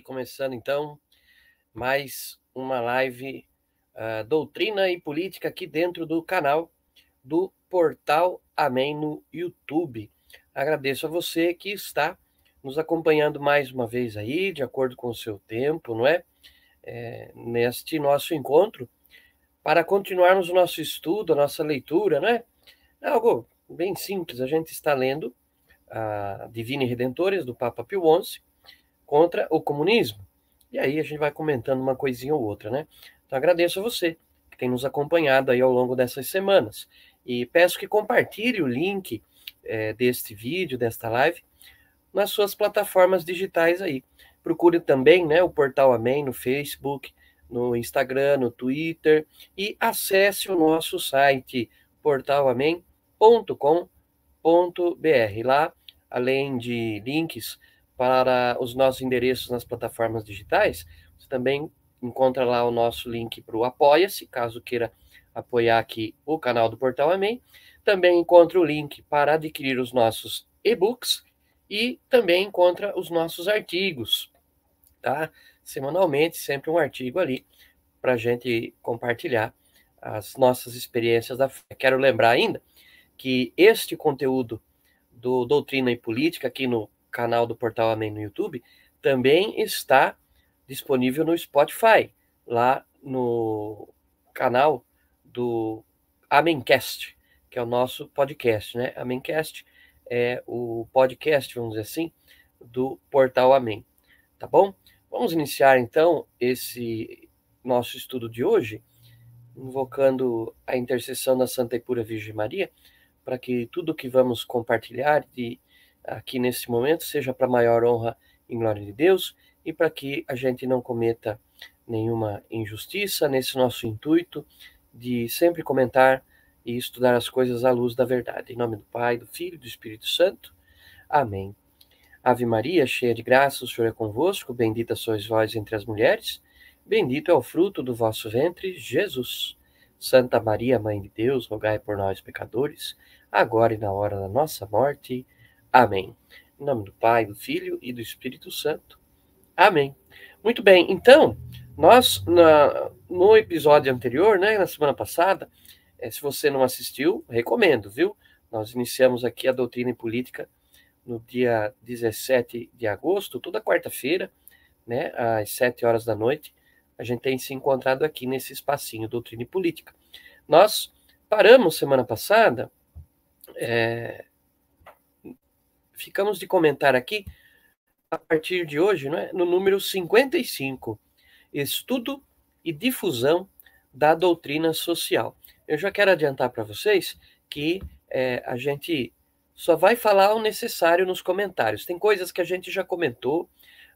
começando então mais uma live uh, Doutrina e Política aqui dentro do canal do Portal Amém no YouTube. Agradeço a você que está nos acompanhando mais uma vez aí, de acordo com o seu tempo, não é? é neste nosso encontro, para continuarmos o nosso estudo, a nossa leitura, não é algo bem simples, a gente está lendo a Divina Redentores, do Papa Pio XI, contra o comunismo. E aí a gente vai comentando uma coisinha ou outra, né? Então agradeço a você que tem nos acompanhado aí ao longo dessas semanas. E peço que compartilhe o link é, deste vídeo, desta live, nas suas plataformas digitais aí. Procure também né, o Portal Amém no Facebook, no Instagram, no Twitter e acesse o nosso site portalamém.com.br. Lá, além de links para os nossos endereços nas plataformas digitais, você também encontra lá o nosso link para o Apoia-se, caso queira apoiar aqui o canal do Portal Amém. Também encontra o link para adquirir os nossos e-books e também encontra os nossos artigos, tá? Semanalmente, sempre um artigo ali para a gente compartilhar as nossas experiências da fé. Quero lembrar ainda que este conteúdo do Doutrina e Política aqui no canal do Portal Amém no YouTube, também está disponível no Spotify, lá no canal do Amencast, que é o nosso podcast, né? Amencast é o podcast, vamos dizer assim, do Portal Amém, tá bom? Vamos iniciar então esse nosso estudo de hoje, invocando a intercessão da Santa e Pura Virgem Maria, para que tudo que vamos compartilhar de aqui nesse momento seja para maior honra e glória de Deus e para que a gente não cometa nenhuma injustiça nesse nosso intuito de sempre comentar e estudar as coisas à luz da verdade. Em nome do Pai, do Filho e do Espírito Santo. Amém. Ave Maria, cheia de graça, o Senhor é convosco, bendita sois vós entre as mulheres, bendito é o fruto do vosso ventre, Jesus. Santa Maria, Mãe de Deus, rogai por nós, pecadores, agora e na hora da nossa morte. Amém. Em nome do Pai, do Filho e do Espírito Santo. Amém. Muito bem, então, nós, na, no episódio anterior, né, na semana passada, é, se você não assistiu, recomendo, viu? Nós iniciamos aqui a doutrina e política no dia 17 de agosto, toda quarta-feira, né, às 7 horas da noite. A gente tem se encontrado aqui nesse espacinho, doutrina e política. Nós paramos semana passada, é, ficamos de comentar aqui, a partir de hoje, né, no número 55 estudo e difusão da doutrina social. Eu já quero adiantar para vocês que é, a gente só vai falar o necessário nos comentários. Tem coisas que a gente já comentou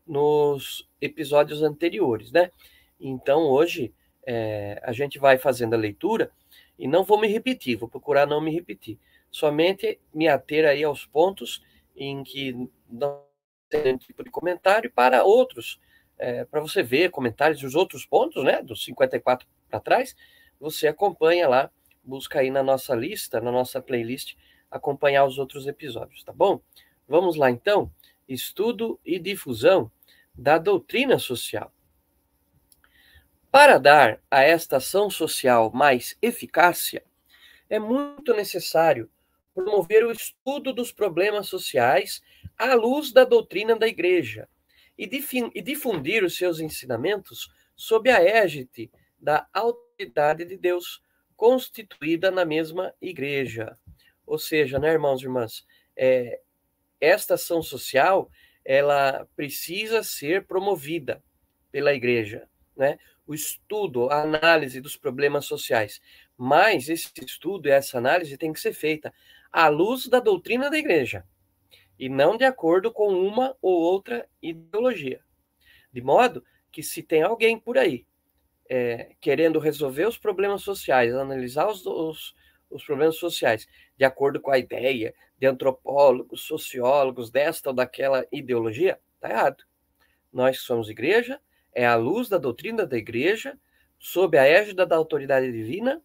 nos episódios anteriores, né? Então hoje é, a gente vai fazendo a leitura e não vou me repetir, vou procurar não me repetir. Somente me ater aí aos pontos em que não tem nenhum tipo de comentário para outros é, para você ver comentários dos outros pontos, né, dos 54 para trás, você acompanha lá, busca aí na nossa lista, na nossa playlist, acompanhar os outros episódios, tá bom? Vamos lá então, estudo e difusão da doutrina social. Para dar a esta ação social mais eficácia, é muito necessário promover o estudo dos problemas sociais à luz da doutrina da Igreja e difundir os seus ensinamentos sob a égide da autoridade de Deus, constituída na mesma igreja. Ou seja, né, irmãos e irmãs, é, esta ação social ela precisa ser promovida pela igreja, né? O estudo, a análise dos problemas sociais. Mas esse estudo e essa análise tem que ser feita à luz da doutrina da igreja e não de acordo com uma ou outra ideologia. De modo que, se tem alguém por aí é, querendo resolver os problemas sociais, analisar os, os, os problemas sociais de acordo com a ideia de antropólogos, sociólogos, desta ou daquela ideologia, está errado. Nós que somos igreja, é a luz da doutrina da igreja, sob a égida da autoridade divina,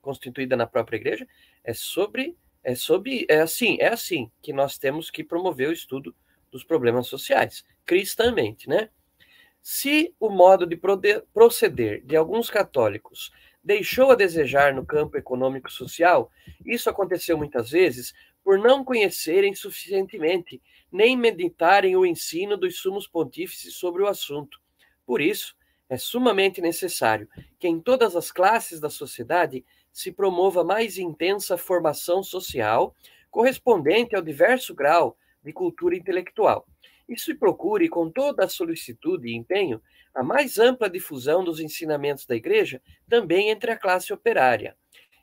constituída na própria igreja, é sobre é sobre é assim, é assim que nós temos que promover o estudo dos problemas sociais, cristamente, né? Se o modo de proceder de alguns católicos deixou a desejar no campo econômico social, isso aconteceu muitas vezes por não conhecerem suficientemente nem meditarem o ensino dos sumos pontífices sobre o assunto. Por isso, é sumamente necessário que em todas as classes da sociedade se promova mais intensa formação social correspondente ao diverso grau de cultura intelectual. E se procure, com toda a solicitude e empenho, a mais ampla difusão dos ensinamentos da Igreja também entre a classe operária.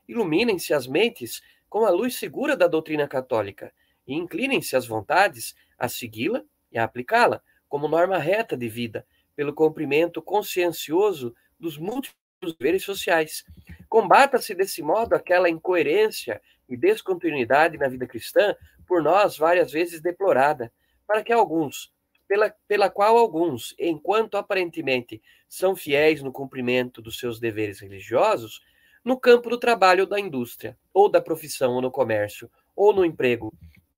Iluminem-se as mentes com a luz segura da doutrina católica e inclinem-se as vontades a segui-la e a aplicá-la como norma reta de vida, pelo cumprimento consciencioso dos múltiplos deveres sociais. Combata-se desse modo aquela incoerência e descontinuidade na vida cristã, por nós várias vezes deplorada, para que alguns, pela, pela qual alguns, enquanto aparentemente são fiéis no cumprimento dos seus deveres religiosos, no campo do trabalho ou da indústria, ou da profissão ou no comércio, ou no emprego,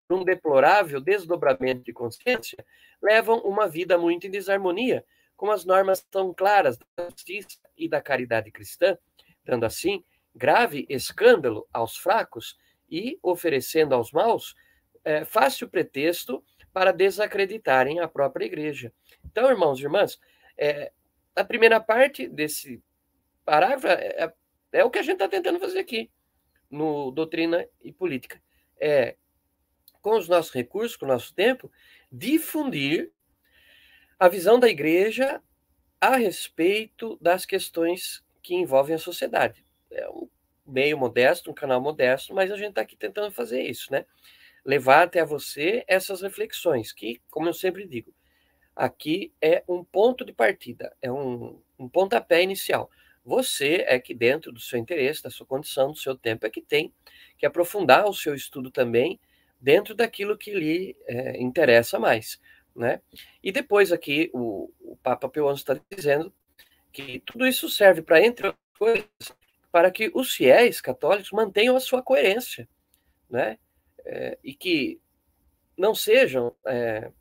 num deplorável desdobramento de consciência, levam uma vida muito em desarmonia com as normas tão claras da justiça e da caridade cristã, dando assim grave escândalo aos fracos e oferecendo aos maus é, fácil pretexto para desacreditarem a própria igreja. Então, irmãos e irmãs, é, a primeira parte desse parágrafo é, é, é o que a gente está tentando fazer aqui no Doutrina e Política. É, com os nossos recursos, com o nosso tempo, difundir a visão da igreja a respeito das questões que envolvem a sociedade. É um meio modesto, um canal modesto, mas a gente está aqui tentando fazer isso, né? Levar até você essas reflexões, que, como eu sempre digo, aqui é um ponto de partida, é um, um pontapé inicial. Você é que, dentro do seu interesse, da sua condição, do seu tempo, é que tem que aprofundar o seu estudo também dentro daquilo que lhe é, interessa mais. Né? E depois aqui o, o Papa Pio XI está dizendo que tudo isso serve para, entre outras coisas, para que os fiéis católicos mantenham a sua coerência, né? É, e que não sejam é,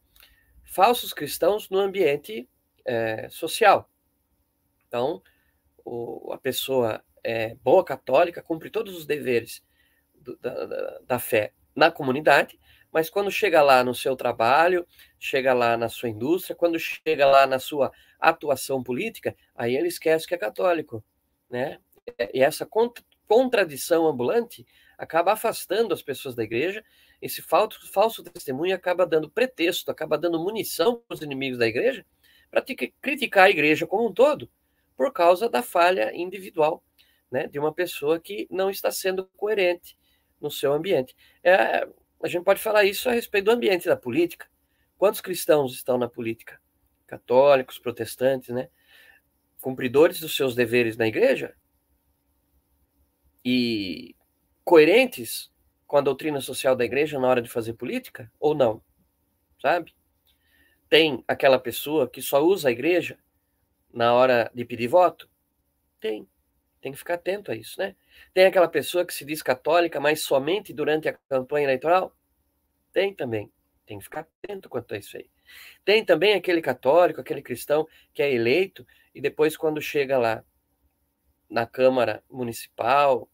falsos cristãos no ambiente é, social. Então, o, a pessoa é boa católica, cumpre todos os deveres do, da, da, da fé na comunidade, mas quando chega lá no seu trabalho, chega lá na sua indústria, quando chega lá na sua atuação política, aí ele esquece que é católico, né? E essa contradição ambulante acaba afastando as pessoas da igreja. Esse falso, falso testemunho acaba dando pretexto, acaba dando munição para os inimigos da igreja para criticar a igreja como um todo, por causa da falha individual né, de uma pessoa que não está sendo coerente no seu ambiente. É, a gente pode falar isso a respeito do ambiente da política. Quantos cristãos estão na política? Católicos, protestantes, né? Cumpridores dos seus deveres na igreja e coerentes com a doutrina social da igreja na hora de fazer política ou não? Sabe? Tem aquela pessoa que só usa a igreja na hora de pedir voto? Tem. Tem que ficar atento a isso, né? Tem aquela pessoa que se diz católica, mas somente durante a campanha eleitoral? Tem também. Tem que ficar atento quanto a isso aí. Tem também aquele católico, aquele cristão que é eleito e depois, quando chega lá na Câmara Municipal,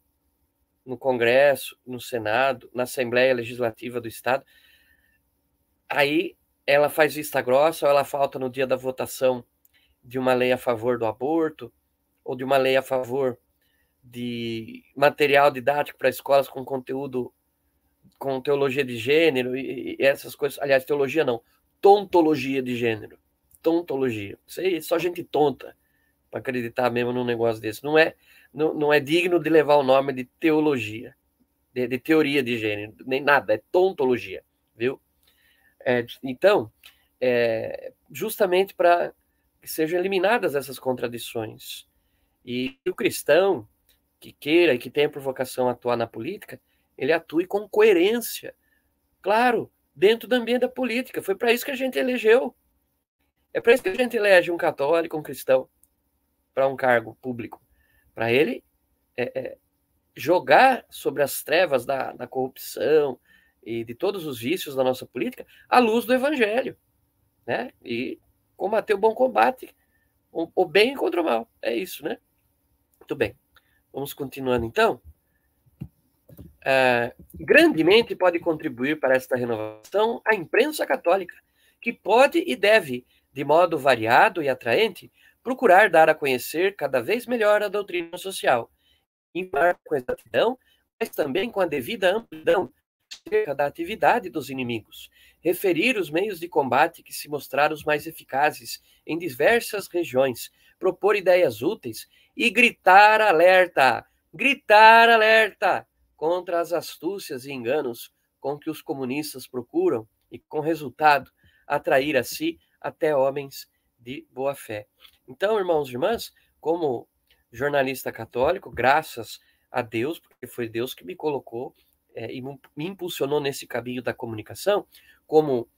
no Congresso, no Senado, na Assembleia Legislativa do Estado, aí ela faz vista grossa ou ela falta no dia da votação de uma lei a favor do aborto ou de uma lei a favor de material didático para escolas com conteúdo com teologia de gênero e, e, essas coisas. Aliás, teologia não, tontologia de gênero. Tontologia. Isso aí, só gente tonta para acreditar mesmo num negócio desse. Não é, não, não é digno de levar o nome de teologia, de, de teoria de gênero, nem nada, é tontologia, viu? É, então, é, justamente para que sejam eliminadas essas contradições. E o cristão, que queira e que tenha por vocação atuar na política, ele atue com coerência. Claro, dentro do ambiente da política. Foi para isso que a gente elegeu. É para isso que a gente elege um católico, um cristão, para um cargo público. Para ele é, é, jogar sobre as trevas da, da corrupção e de todos os vícios da nossa política a luz do evangelho. Né? E combater o bom combate, o, o bem contra o mal. É isso, né? Muito bem. Vamos continuando então. Uh, grandemente pode contribuir para esta renovação a imprensa católica, que pode e deve, de modo variado e atraente, procurar dar a conhecer cada vez melhor a doutrina social, informar com exatidão, mas também com a devida amplidão acerca da atividade dos inimigos, referir os meios de combate que se mostraram os mais eficazes em diversas regiões, propor ideias úteis e gritar alerta, gritar alerta contra as astúcias e enganos com que os comunistas procuram e com resultado atrair a si até homens de boa fé. Então, irmãos e irmãs, como jornalista católico, graças a Deus, porque foi Deus que me colocou é, e me impulsionou nesse caminho da comunicação, como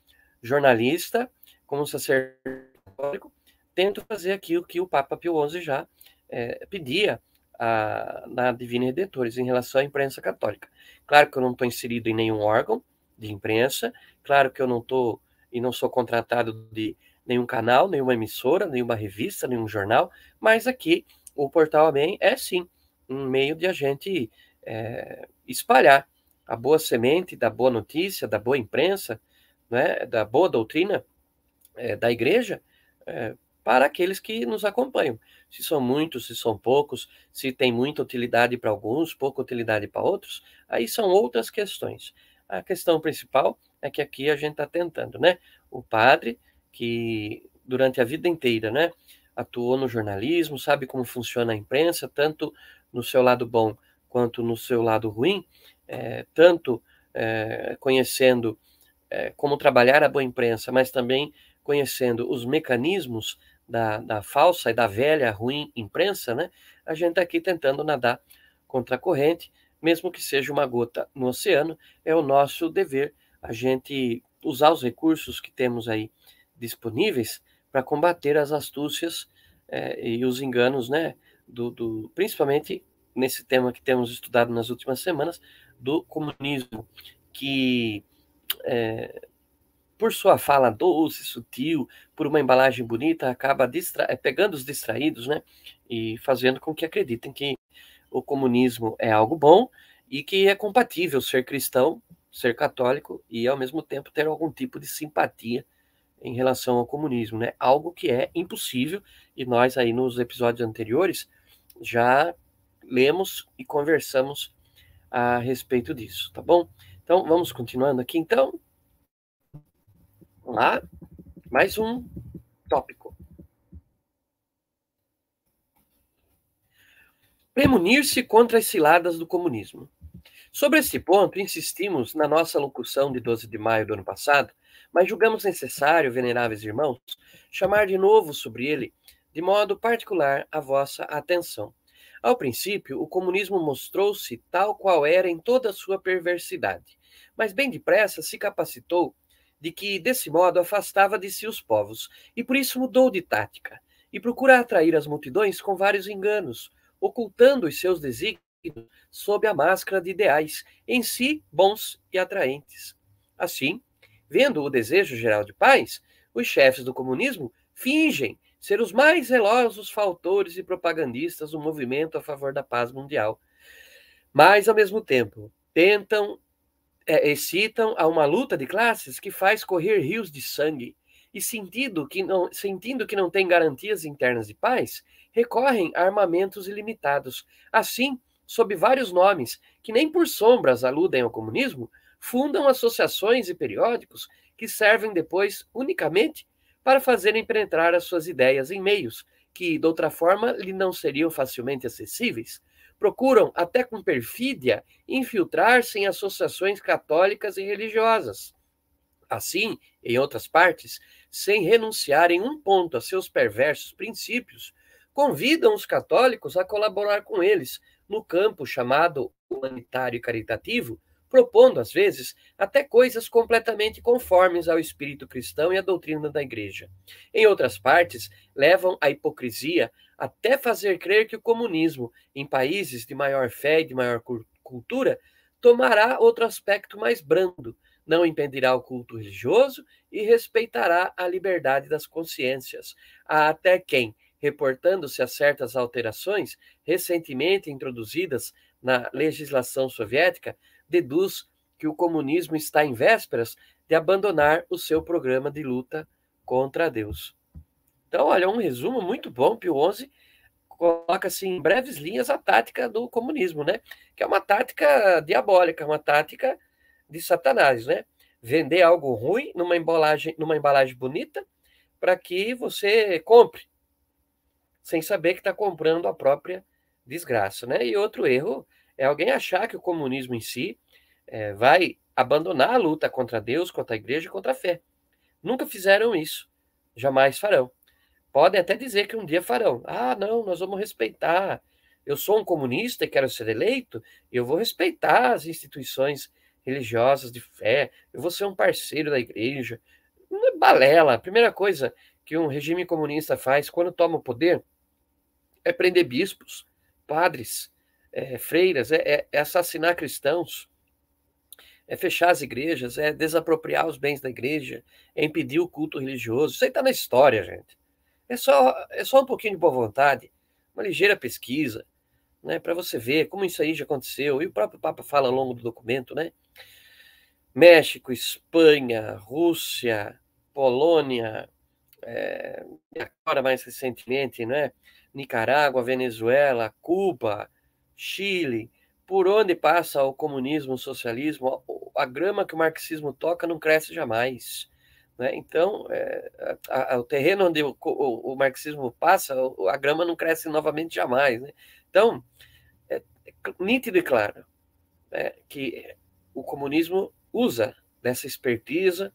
jornalista, como sacerdote tento fazer aquilo que o Papa Pio XI já é, pedia a, na Divina Redentores em relação à imprensa católica. Claro que eu não estou inserido em nenhum órgão de imprensa, claro que eu não estou e não sou contratado de nenhum canal, nenhuma emissora, nenhuma revista, nenhum jornal, mas aqui o Portal Amém é sim um meio de a gente é, espalhar a boa semente da boa notícia, da boa imprensa, né, da boa doutrina é, da igreja é, para aqueles que nos acompanham. Se são muitos, se são poucos, se tem muita utilidade para alguns, pouca utilidade para outros, aí são outras questões. A questão principal é que aqui a gente está tentando, né? O padre que durante a vida inteira, né, atuou no jornalismo, sabe como funciona a imprensa, tanto no seu lado bom quanto no seu lado ruim, é, tanto é, conhecendo é, como trabalhar a boa imprensa, mas também conhecendo os mecanismos da, da falsa e da velha ruim imprensa, né, a gente está aqui tentando nadar contra a corrente, mesmo que seja uma gota no oceano, é o nosso dever a gente usar os recursos que temos aí disponíveis para combater as astúcias é, e os enganos, né, do, do, principalmente nesse tema que temos estudado nas últimas semanas, do comunismo, que é, por sua fala doce, sutil, por uma embalagem bonita, acaba distra eh, pegando os distraídos, né? E fazendo com que acreditem que o comunismo é algo bom e que é compatível ser cristão, ser católico e, ao mesmo tempo, ter algum tipo de simpatia em relação ao comunismo, né? Algo que é impossível e nós aí nos episódios anteriores já lemos e conversamos a respeito disso, tá bom? Então, vamos continuando aqui, então. Lá. Mais um tópico. Premunir-se contra as ciladas do comunismo. Sobre esse ponto, insistimos na nossa locução de 12 de maio do ano passado, mas julgamos necessário, veneráveis irmãos, chamar de novo sobre ele, de modo particular, a vossa atenção. Ao princípio, o comunismo mostrou-se tal qual era em toda a sua perversidade, mas bem depressa se capacitou de que, desse modo, afastava de si os povos, e por isso mudou de tática, e procura atrair as multidões com vários enganos, ocultando os seus desígnios sob a máscara de ideais, em si bons e atraentes. Assim, vendo o desejo geral de paz, os chefes do comunismo fingem ser os mais zelosos faltores e propagandistas do movimento a favor da paz mundial. Mas, ao mesmo tempo, tentam é, excitam a uma luta de classes que faz correr rios de sangue, e sentindo que não, sentindo que não tem garantias internas de paz, recorrem a armamentos ilimitados. Assim, sob vários nomes, que nem por sombras aludem ao comunismo, fundam associações e periódicos que servem depois unicamente para fazerem penetrar as suas ideias em meios que, de outra forma, lhe não seriam facilmente acessíveis, procuram, até com perfídia, infiltrar-se em associações católicas e religiosas. Assim, em outras partes, sem renunciar em um ponto a seus perversos princípios, convidam os católicos a colaborar com eles no campo chamado humanitário e caritativo, propondo, às vezes, até coisas completamente conformes ao espírito cristão e à doutrina da Igreja. Em outras partes, levam a hipocrisia até fazer crer que o comunismo, em países de maior fé e de maior cultura, tomará outro aspecto mais brando, não impedirá o culto religioso e respeitará a liberdade das consciências. Há até quem, reportando-se a certas alterações recentemente introduzidas na legislação soviética, deduz que o comunismo está em vésperas de abandonar o seu programa de luta contra Deus. Então, olha, um resumo muito bom, Pio XI coloca assim em breves linhas a tática do comunismo, né? Que é uma tática diabólica, uma tática de Satanás, né? Vender algo ruim numa embalagem, numa embalagem bonita para que você compre, sem saber que está comprando a própria desgraça, né? E outro erro é alguém achar que o comunismo em si é, vai abandonar a luta contra Deus, contra a igreja e contra a fé. Nunca fizeram isso, jamais farão. Podem até dizer que um dia farão. Ah, não, nós vamos respeitar. Eu sou um comunista e quero ser eleito, eu vou respeitar as instituições religiosas de fé, eu vou ser um parceiro da igreja. Não é balela. A primeira coisa que um regime comunista faz quando toma o poder é prender bispos, padres, é, freiras, é, é, é assassinar cristãos, é fechar as igrejas, é desapropriar os bens da igreja, é impedir o culto religioso. Isso aí está na história, gente. É só, é só um pouquinho de boa vontade, uma ligeira pesquisa, né, para você ver como isso aí já aconteceu. E o próprio Papa fala ao longo do documento, né? México, Espanha, Rússia, Polônia, é, agora mais recentemente, né? Nicarágua, Venezuela, Cuba, Chile, por onde passa o comunismo, o socialismo, a grama que o marxismo toca não cresce jamais. Né? Então, é, a, a, o terreno onde o, o, o, marxismo passa, a grama não cresce novamente jamais. Né? Então, é, é nítido e claro né, que o comunismo usa dessa expertise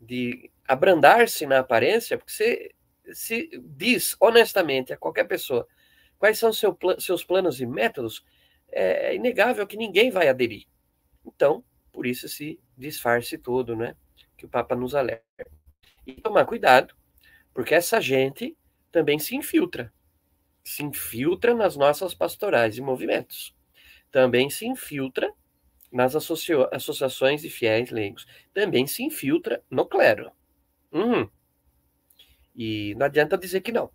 de abrandar-se na aparência, porque você se diz honestamente a qualquer pessoa quais são seu, seus planos e métodos, é inegável que ninguém vai aderir. Então, por isso esse disfarce todo, né? Que o Papa nos alerta. E tomar cuidado, porque essa gente também se infiltra. Se infiltra nas nossas pastorais e movimentos. Também se infiltra nas associações de fiéis leigos. Também se infiltra no clero. Uhum. E não adianta dizer que não.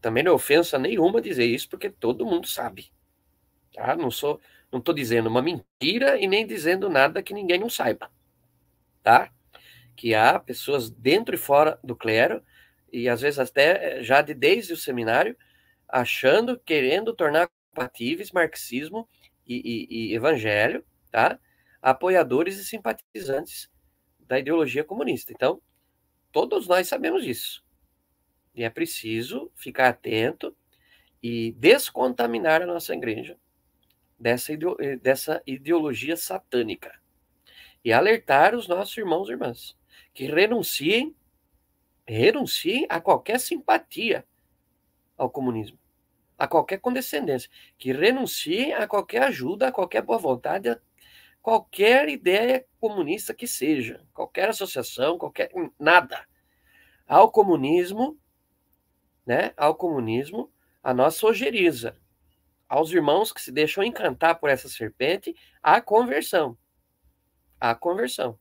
Também não é ofensa nenhuma dizer isso, porque todo mundo sabe. Tá? Não sou, não estou dizendo uma mentira e nem dizendo nada que ninguém não saiba. Tá? Que há pessoas dentro e fora do clero, e às vezes até eh, já de desde o seminário, achando, querendo tornar compatíveis marxismo e, e, e evangelho, tá? apoiadores e simpatizantes da ideologia comunista. Então, todos nós sabemos disso. E é preciso ficar atento e descontaminar a nossa igreja dessa, eh, dessa ideologia satânica. E alertar os nossos irmãos e irmãs que renunciem, renunciem a qualquer simpatia ao comunismo, a qualquer condescendência, que renunciem a qualquer ajuda, a qualquer boa vontade, a qualquer ideia comunista que seja, qualquer associação, qualquer nada. Ao comunismo né, ao comunismo a nossa ojeriza. Aos irmãos que se deixam encantar por essa serpente, a conversão. A conversão.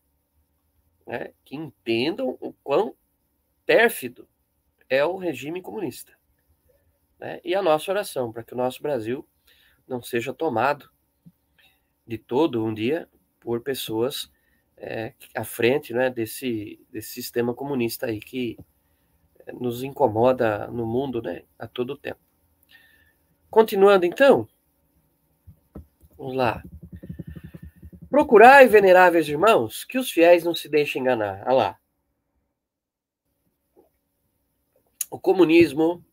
Né, que entendam o quão pérfido é o regime comunista. Né, e a nossa oração, para que o nosso Brasil não seja tomado de todo um dia por pessoas é, à frente né, desse, desse sistema comunista aí que nos incomoda no mundo né, a todo tempo. Continuando então, vamos lá. Procurai, veneráveis irmãos, que os fiéis não se deixem enganar. Olha lá. O comunismo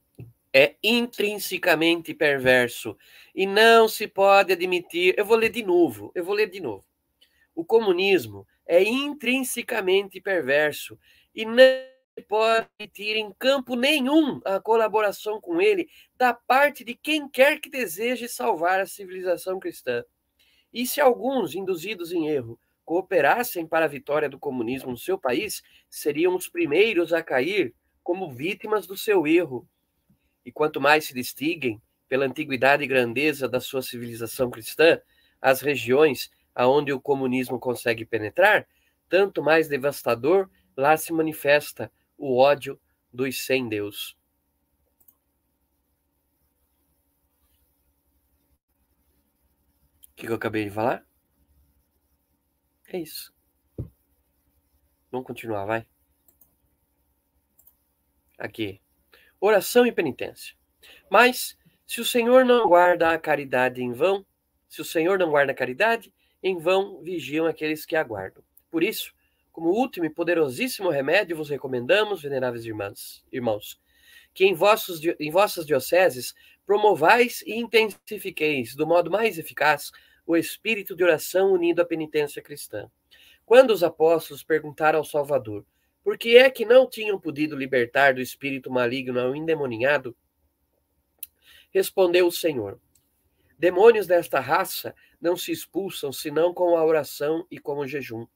é intrinsecamente perverso e não se pode admitir. Eu vou ler de novo, eu vou ler de novo. O comunismo é intrinsecamente perverso e não pode ter em campo nenhum a colaboração com ele da parte de quem quer que deseje salvar a civilização cristã. E se alguns, induzidos em erro, cooperassem para a vitória do comunismo no seu país, seriam os primeiros a cair como vítimas do seu erro. E quanto mais se distinguem pela antiguidade e grandeza da sua civilização cristã, as regiões aonde o comunismo consegue penetrar, tanto mais devastador lá se manifesta o ódio dos sem Deus. Que, que eu acabei de falar? É isso. Vamos continuar, vai. Aqui. Oração e penitência. Mas, se o Senhor não guarda a caridade em vão, se o Senhor não guarda a caridade, em vão vigiam aqueles que aguardam. Por isso, como último e poderosíssimo remédio, vos recomendamos, veneráveis irmãs, irmãos, que em, vossos, em vossas dioceses promovais e intensifiqueis, do modo mais eficaz, o espírito de oração unido à penitência cristã. Quando os apóstolos perguntaram ao Salvador por que é que não tinham podido libertar do espírito maligno ao endemoninhado, respondeu o Senhor: Demônios desta raça não se expulsam senão com a oração e com o jejum.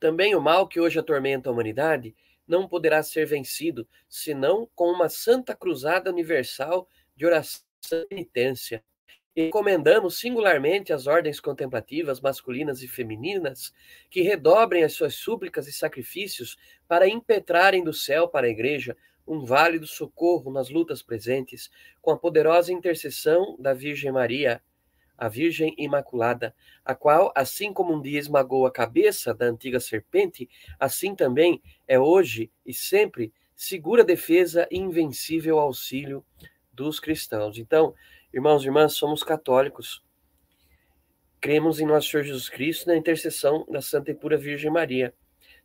Também o mal que hoje atormenta a humanidade não poderá ser vencido senão com uma santa cruzada universal de oração e penitência. Encomendamos singularmente as ordens contemplativas masculinas e femininas que redobrem as suas súplicas e sacrifícios para impetrarem do céu para a Igreja um válido socorro nas lutas presentes, com a poderosa intercessão da Virgem Maria, a Virgem Imaculada, a qual, assim como um dia esmagou a cabeça da antiga serpente, assim também é hoje e sempre segura defesa e invencível auxílio dos cristãos. Então, irmãos e irmãs, somos católicos. Cremos em nosso Senhor Jesus Cristo na intercessão da Santa e Pura Virgem Maria.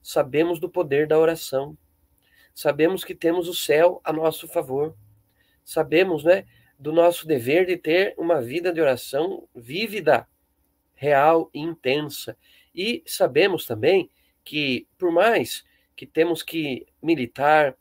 Sabemos do poder da oração. Sabemos que temos o céu a nosso favor. Sabemos, né, do nosso dever de ter uma vida de oração vívida, real e intensa. E sabemos também que, por mais que temos que militar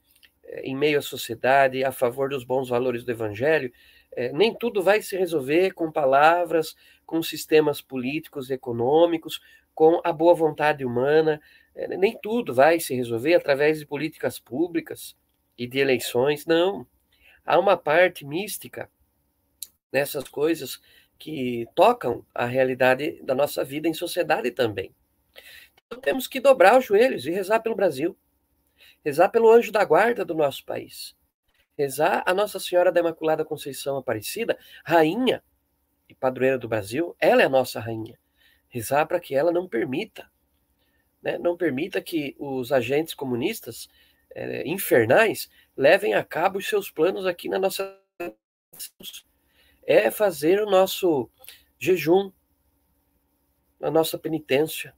eh, em meio à sociedade a favor dos bons valores do Evangelho, eh, nem tudo vai se resolver com palavras, com sistemas políticos econômicos, com a boa vontade humana. Eh, nem tudo vai se resolver através de políticas públicas e de eleições. Não. Há uma parte mística nessas coisas que tocam a realidade da nossa vida em sociedade também. Então temos que dobrar os joelhos e rezar pelo Brasil, rezar pelo anjo da guarda do nosso país, rezar a Nossa Senhora da Imaculada Conceição Aparecida, rainha e padroeira do Brasil, ela é a nossa rainha. Rezar para que ela não permita, né, não permita que os agentes comunistas é, infernais levem a cabo os seus planos aqui na nossa é fazer o nosso jejum, a nossa penitência,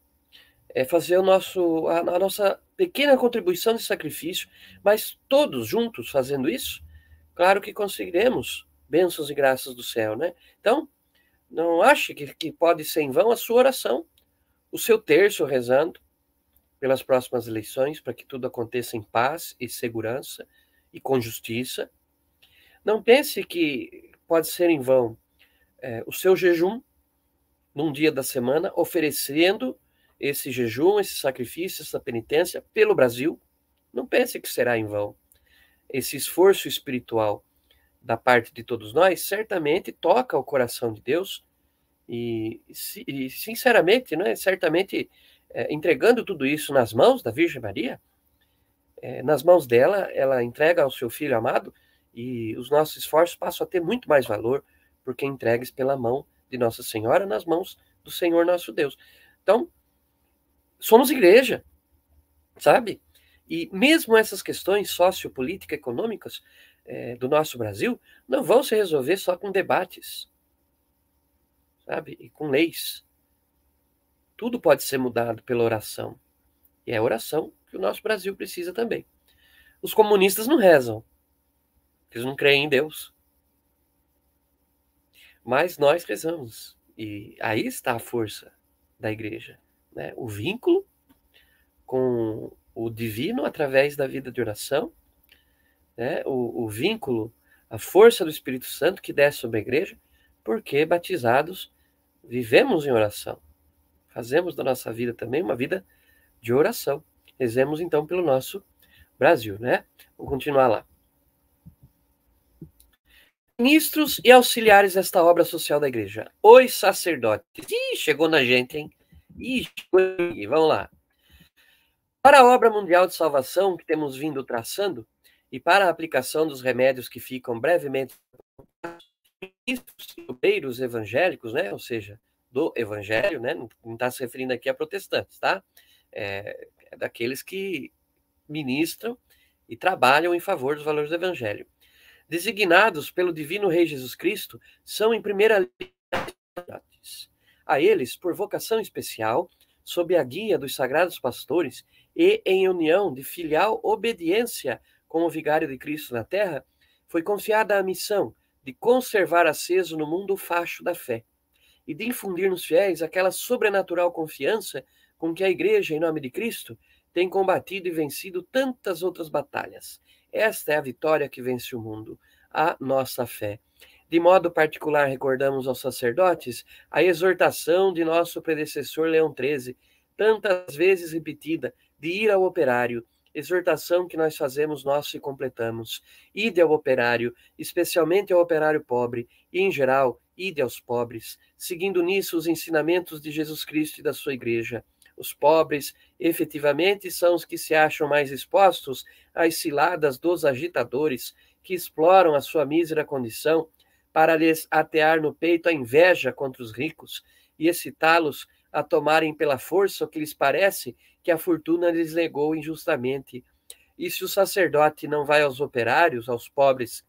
é fazer o nosso, a, a nossa pequena contribuição de sacrifício, mas todos juntos fazendo isso, claro que conseguiremos bênçãos e graças do céu, né? Então, não ache que, que pode ser em vão a sua oração, o seu terço rezando pelas próximas eleições, para que tudo aconteça em paz e segurança e com justiça. Não pense que pode ser em vão é, o seu jejum num dia da semana, oferecendo esse jejum, esse sacrifício, essa penitência pelo Brasil. Não pense que será em vão. Esse esforço espiritual da parte de todos nós certamente toca o coração de Deus e, e sinceramente, né, certamente é, entregando tudo isso nas mãos da Virgem Maria, é, nas mãos dela, ela entrega ao seu filho amado e os nossos esforços passam a ter muito mais valor porque entregues pela mão de Nossa Senhora nas mãos do Senhor nosso Deus. Então, somos igreja, sabe? E mesmo essas questões sociopolíticas, econômicas é, do nosso Brasil não vão se resolver só com debates, sabe? E com leis. Tudo pode ser mudado pela oração. E é a oração que o nosso Brasil precisa também. Os comunistas não rezam, eles não creem em Deus. Mas nós rezamos. E aí está a força da igreja. Né? O vínculo com o divino através da vida de oração, né? o, o vínculo, a força do Espírito Santo que desce sobre a igreja, porque batizados vivemos em oração. Fazemos da nossa vida também uma vida de oração. Rezemos então pelo nosso Brasil, né? Vamos continuar lá ministros e auxiliares desta obra social da igreja. Os sacerdotes. Ih, chegou na gente, hein? Chegou vamos lá. Para a obra mundial de salvação que temos vindo traçando e para a aplicação dos remédios que ficam brevemente obreiros evangélicos, né? Ou seja, do evangelho, né? Não está se referindo aqui a protestantes, tá? É, é daqueles que ministram e trabalham em favor dos valores do evangelho designados pelo divino Rei Jesus Cristo, são em primeira linha a eles, por vocação especial, sob a guia dos sagrados pastores e em união de filial obediência com o vigário de Cristo na terra, foi confiada a missão de conservar aceso no mundo o facho da fé e de infundir nos fiéis aquela sobrenatural confiança com que a Igreja, em nome de Cristo, tem combatido e vencido tantas outras batalhas, esta é a vitória que vence o mundo, a nossa fé. De modo particular, recordamos aos sacerdotes a exortação de nosso predecessor Leão XIII, tantas vezes repetida, de ir ao operário, exortação que nós fazemos nós e completamos. Ide ao operário, especialmente ao operário pobre, e em geral, ide aos pobres, seguindo nisso os ensinamentos de Jesus Cristo e da sua igreja. Os pobres, efetivamente, são os que se acham mais expostos às ciladas dos agitadores, que exploram a sua mísera condição para lhes atear no peito a inveja contra os ricos e excitá-los a tomarem pela força o que lhes parece que a fortuna lhes legou injustamente. E se o sacerdote não vai aos operários, aos pobres,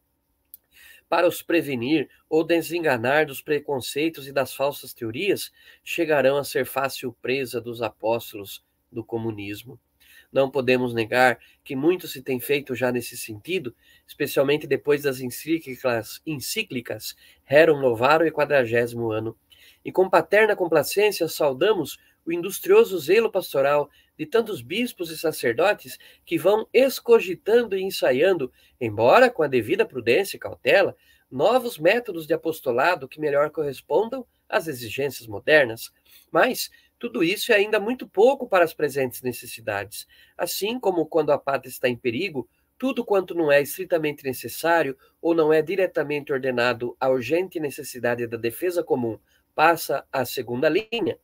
para os prevenir ou desenganar dos preconceitos e das falsas teorias, chegarão a ser fácil presa dos apóstolos do comunismo. Não podemos negar que muito se tem feito já nesse sentido, especialmente depois das encíclicas, encíclicas Rerum Novarum e Quadragésimo Ano. E com paterna complacência saudamos o industrioso zelo pastoral de tantos bispos e sacerdotes que vão escogitando e ensaiando, embora com a devida prudência e cautela, novos métodos de apostolado que melhor correspondam às exigências modernas. Mas tudo isso é ainda muito pouco para as presentes necessidades. Assim como quando a pátria está em perigo, tudo quanto não é estritamente necessário ou não é diretamente ordenado à urgente necessidade da defesa comum passa à segunda linha.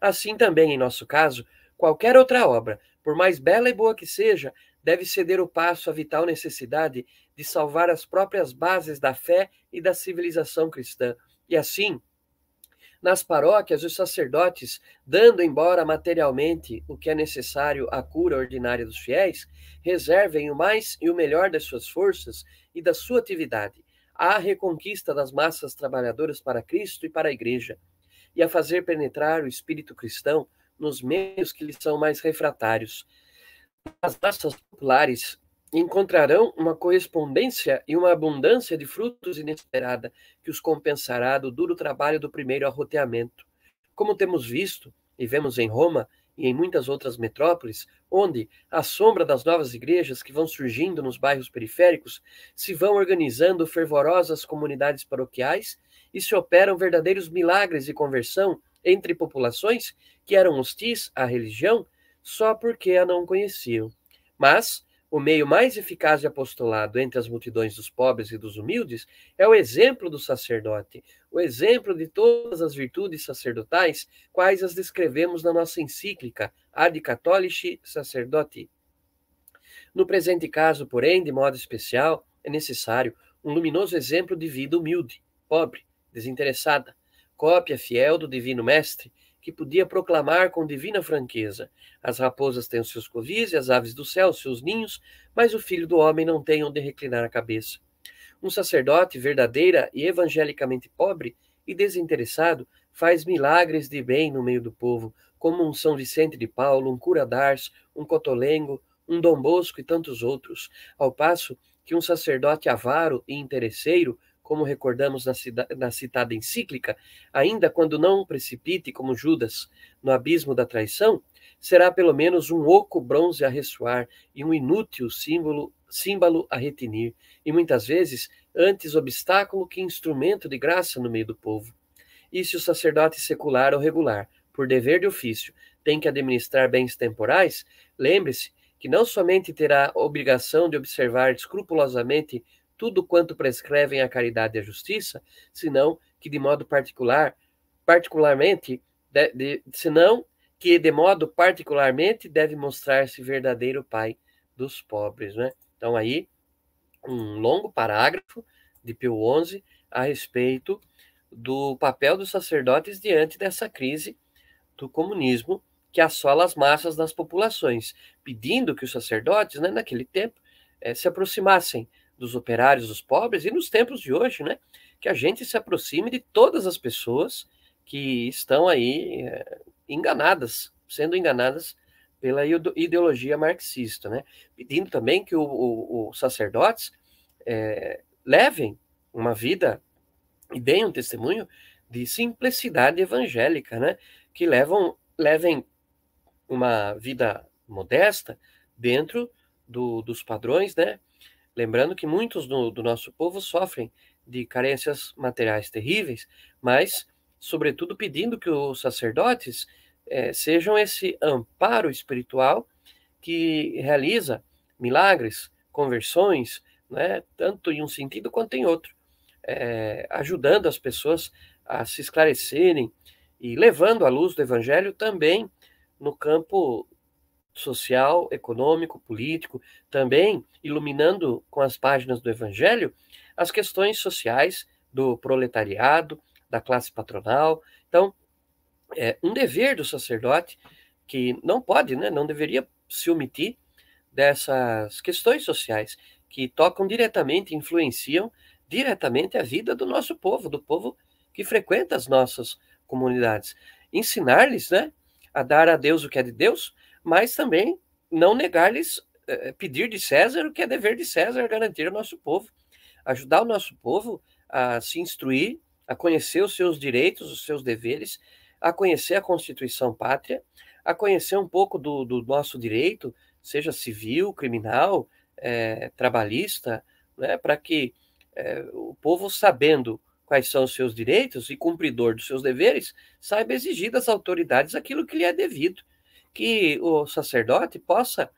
Assim também, em nosso caso, qualquer outra obra, por mais bela e boa que seja, deve ceder o passo à vital necessidade de salvar as próprias bases da fé e da civilização cristã. E assim, nas paróquias, os sacerdotes, dando embora materialmente o que é necessário à cura ordinária dos fiéis, reservem o mais e o melhor das suas forças e da sua atividade à reconquista das massas trabalhadoras para Cristo e para a Igreja, e a fazer penetrar o espírito cristão nos meios que lhes são mais refratários. As massas populares encontrarão uma correspondência e uma abundância de frutos inesperada que os compensará do duro trabalho do primeiro arroteamento. Como temos visto e vemos em Roma, e em muitas outras metrópoles, onde, à sombra das novas igrejas que vão surgindo nos bairros periféricos, se vão organizando fervorosas comunidades paroquiais e se operam verdadeiros milagres de conversão entre populações que eram hostis à religião só porque a não conheciam. Mas, o meio mais eficaz de apostolado entre as multidões dos pobres e dos humildes é o exemplo do sacerdote, o exemplo de todas as virtudes sacerdotais, quais as descrevemos na nossa encíclica Ad Catholici Sacerdoti. No presente caso, porém, de modo especial, é necessário um luminoso exemplo de vida humilde, pobre, desinteressada, cópia fiel do Divino Mestre, que podia proclamar com divina franqueza: As raposas têm os seus covis e as aves do céu os seus ninhos, mas o filho do homem não tem onde reclinar a cabeça. Um sacerdote verdadeira e evangelicamente pobre e desinteressado faz milagres de bem no meio do povo, como um São Vicente de Paulo, um Cura d'Ars, um Cotolengo, um Dom Bosco e tantos outros, ao passo que um sacerdote avaro e interesseiro como recordamos na, na, citada encíclica, ainda quando não precipite como Judas no abismo da traição, será pelo menos um oco bronze a ressoar e um inútil símbolo, símbolo a retinir, e muitas vezes antes obstáculo que instrumento de graça no meio do povo. E se o sacerdote secular ou regular, por dever de ofício, tem que administrar bens temporais, lembre-se que não somente terá obrigação de observar escrupulosamente tudo quanto prescrevem a caridade e a justiça, senão que de modo particular, particularmente, de, de, senão que de modo particularmente deve mostrar-se verdadeiro pai dos pobres, né? Então aí um longo parágrafo de Pio XI a respeito do papel dos sacerdotes diante dessa crise do comunismo que assola as massas das populações, pedindo que os sacerdotes, né, naquele tempo, eh, se aproximassem dos operários, dos pobres, e nos tempos de hoje, né, que a gente se aproxime de todas as pessoas que estão aí é, enganadas, sendo enganadas pela ideologia marxista, né, pedindo também que os sacerdotes é, levem uma vida e deem um testemunho de simplicidade evangélica, né, que levam, levem uma vida modesta dentro do, dos padrões, né, Lembrando que muitos do, do nosso povo sofrem de carências materiais terríveis, mas, sobretudo, pedindo que os sacerdotes é, sejam esse amparo espiritual que realiza milagres, conversões, né, tanto em um sentido quanto em outro, é, ajudando as pessoas a se esclarecerem e levando a luz do Evangelho também no campo social, econômico, político, também iluminando com as páginas do Evangelho as questões sociais do proletariado, da classe patronal. Então, é um dever do sacerdote que não pode, né, não deveria se omitir dessas questões sociais que tocam diretamente, influenciam diretamente a vida do nosso povo, do povo que frequenta as nossas comunidades. Ensinar-lhes, né, a dar a Deus o que é de Deus, mas também não negar-lhes, eh, pedir de César o que é dever de César, garantir ao nosso povo, ajudar o nosso povo a se instruir, a conhecer os seus direitos, os seus deveres, a conhecer a Constituição Pátria, a conhecer um pouco do, do nosso direito, seja civil, criminal, é, trabalhista, né, para que é, o povo, sabendo quais são os seus direitos e cumpridor dos seus deveres, saiba exigir das autoridades aquilo que lhe é devido. Que o sacerdote possa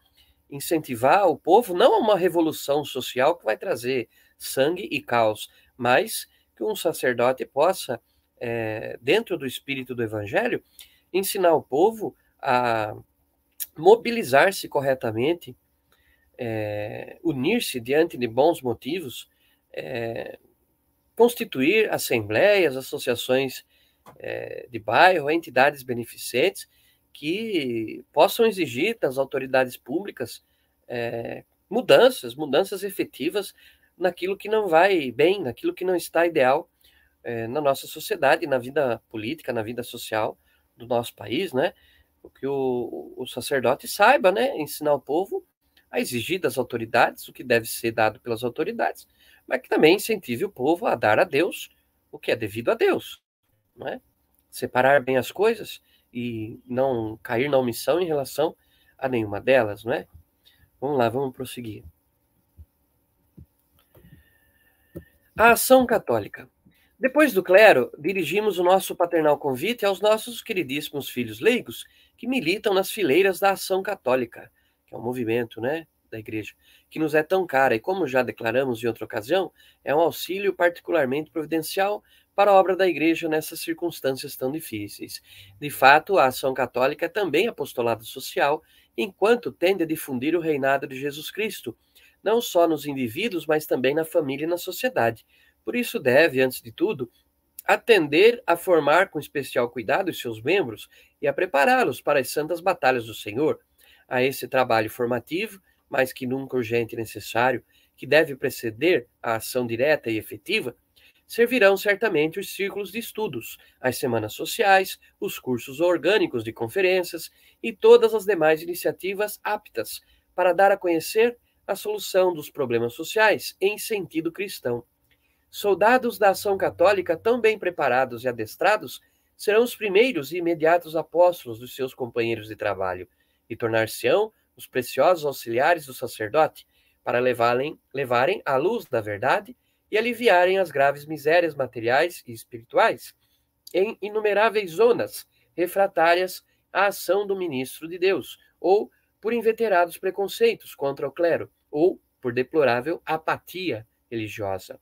incentivar o povo não a uma revolução social que vai trazer sangue e caos, mas que um sacerdote possa, é, dentro do espírito do evangelho, ensinar o povo a mobilizar-se corretamente, é, unir-se diante de bons motivos, é, constituir assembleias, associações de bairro, entidades beneficentes que possam exigir das autoridades públicas é, mudanças, mudanças efetivas naquilo que não vai bem, naquilo que não está ideal é, na nossa sociedade, na vida política, na vida social do nosso país, né? O que o, o sacerdote saiba, né? Ensinar o povo a exigir das autoridades o que deve ser dado pelas autoridades mas que também incentive o povo a dar a Deus o que é devido a Deus, não é? Separar bem as coisas e não cair na omissão em relação a nenhuma delas, não é? Vamos lá, vamos prosseguir. A ação católica. Depois do clero, dirigimos o nosso paternal convite aos nossos queridíssimos filhos leigos que militam nas fileiras da ação católica, que é um movimento, né, da igreja, que nos é tão cara e, como já declaramos em outra ocasião, é um auxílio particularmente providencial para a obra da igreja nessas circunstâncias tão difíceis. De fato, a ação católica é também apostolado social, enquanto tende a difundir o reinado de Jesus Cristo, não só nos indivíduos, mas também na família e na sociedade. Por isso, deve, antes de tudo, atender a formar com especial cuidado os seus membros e a prepará-los para as santas batalhas do Senhor. A esse trabalho formativo mais que nunca urgente e necessário, que deve preceder a ação direta e efetiva, servirão certamente os círculos de estudos, as semanas sociais, os cursos orgânicos de conferências e todas as demais iniciativas aptas para dar a conhecer a solução dos problemas sociais em sentido cristão. Soldados da ação católica tão bem preparados e adestrados serão os primeiros e imediatos apóstolos dos seus companheiros de trabalho e tornar-se-ão os preciosos auxiliares do sacerdote, para levarem, levarem a luz da verdade e aliviarem as graves misérias materiais e espirituais em inumeráveis zonas refratárias à ação do ministro de Deus, ou por inveterados preconceitos contra o clero, ou por deplorável apatia religiosa.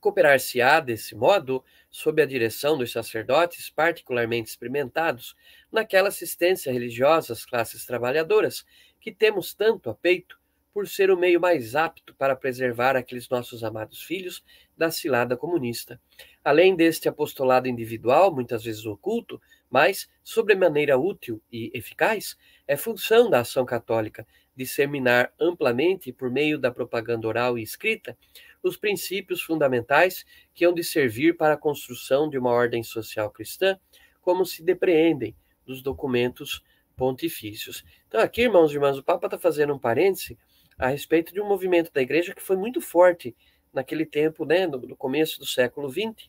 Cooperar-se-á, desse modo, sob a direção dos sacerdotes particularmente experimentados naquela assistência religiosa às classes trabalhadoras, que temos tanto a peito, por ser o meio mais apto para preservar aqueles nossos amados filhos da cilada comunista. Além deste apostolado individual, muitas vezes oculto, mas sobremaneira útil e eficaz, é função da ação católica disseminar amplamente, por meio da propaganda oral e escrita, os princípios fundamentais que hão de servir para a construção de uma ordem social cristã, como se depreendem dos documentos pontifícios. Então, aqui, irmãos e irmãs, o Papa está fazendo um parêntese a respeito de um movimento da igreja que foi muito forte naquele tempo, né, no, no começo do século XX,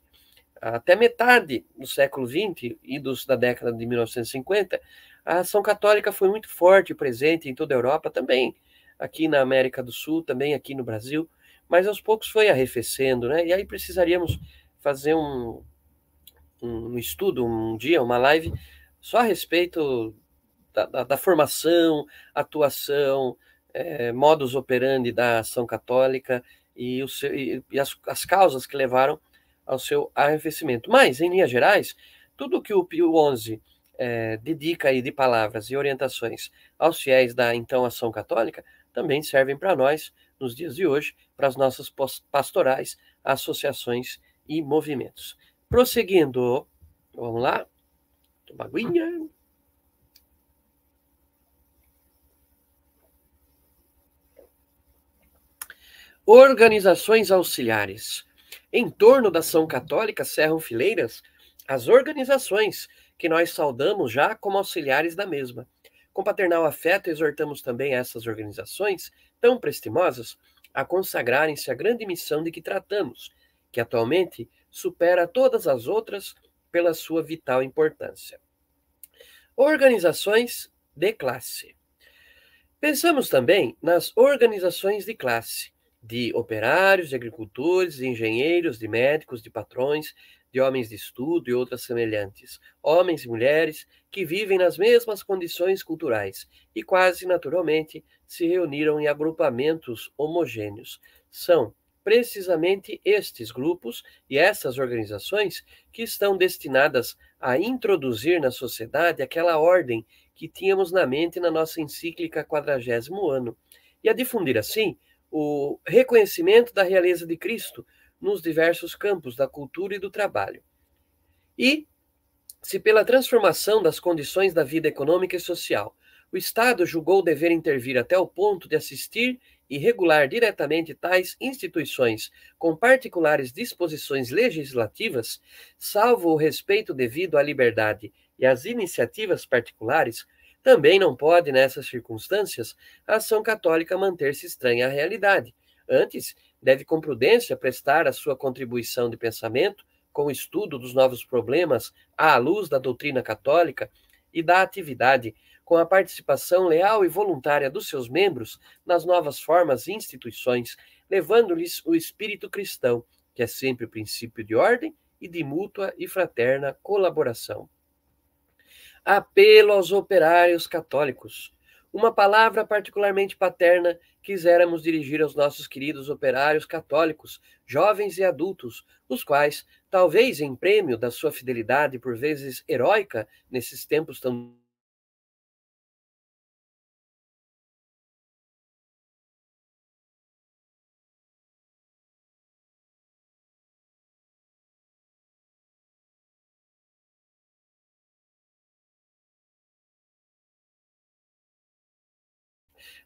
até metade do século XX e dos, da década de 1950, a ação católica foi muito forte, presente em toda a Europa, também aqui na América do Sul, também aqui no Brasil mas aos poucos foi arrefecendo, né? E aí precisaríamos fazer um, um estudo, um dia, uma live, só a respeito da, da, da formação, atuação, é, modus operandi da ação católica e, o seu, e, e as, as causas que levaram ao seu arrefecimento. Mas, em linhas gerais, tudo que o Pio XI é, dedica aí de palavras e orientações aos fiéis da então ação católica também servem para nós nos dias de hoje para as nossas pastorais, associações e movimentos. Prosseguindo, vamos lá, toma aguinha. Organizações auxiliares. Em torno da ação católica cerram fileiras as organizações que nós saudamos já como auxiliares da mesma. Com paternal afeto, exortamos também essas organizações tão prestimosas a consagrarem-se à grande missão de que tratamos, que atualmente supera todas as outras pela sua vital importância. Organizações de classe. Pensamos também nas organizações de classe, de operários, de agricultores, de engenheiros, de médicos, de patrões, de homens de estudo e outras semelhantes, homens e mulheres que vivem nas mesmas condições culturais e quase naturalmente se reuniram em agrupamentos homogêneos. São precisamente estes grupos e essas organizações que estão destinadas a introduzir na sociedade aquela ordem que tínhamos na mente na nossa encíclica quadragésimo ano, e a difundir assim o reconhecimento da realeza de Cristo nos diversos campos da cultura e do trabalho. E, se pela transformação das condições da vida econômica e social, o Estado julgou dever intervir até o ponto de assistir e regular diretamente tais instituições com particulares disposições legislativas, salvo o respeito devido à liberdade e às iniciativas particulares, também não pode, nessas circunstâncias, a ação católica manter-se estranha à realidade. Antes, deve com prudência prestar a sua contribuição de pensamento com o estudo dos novos problemas à luz da doutrina católica e da atividade com a participação leal e voluntária dos seus membros nas novas formas e instituições, levando-lhes o espírito cristão, que é sempre o princípio de ordem e de mútua e fraterna colaboração. Apelo aos operários católicos. Uma palavra particularmente paterna quiséramos dirigir aos nossos queridos operários católicos, jovens e adultos, os quais, talvez em prêmio da sua fidelidade por vezes heróica nesses tempos tão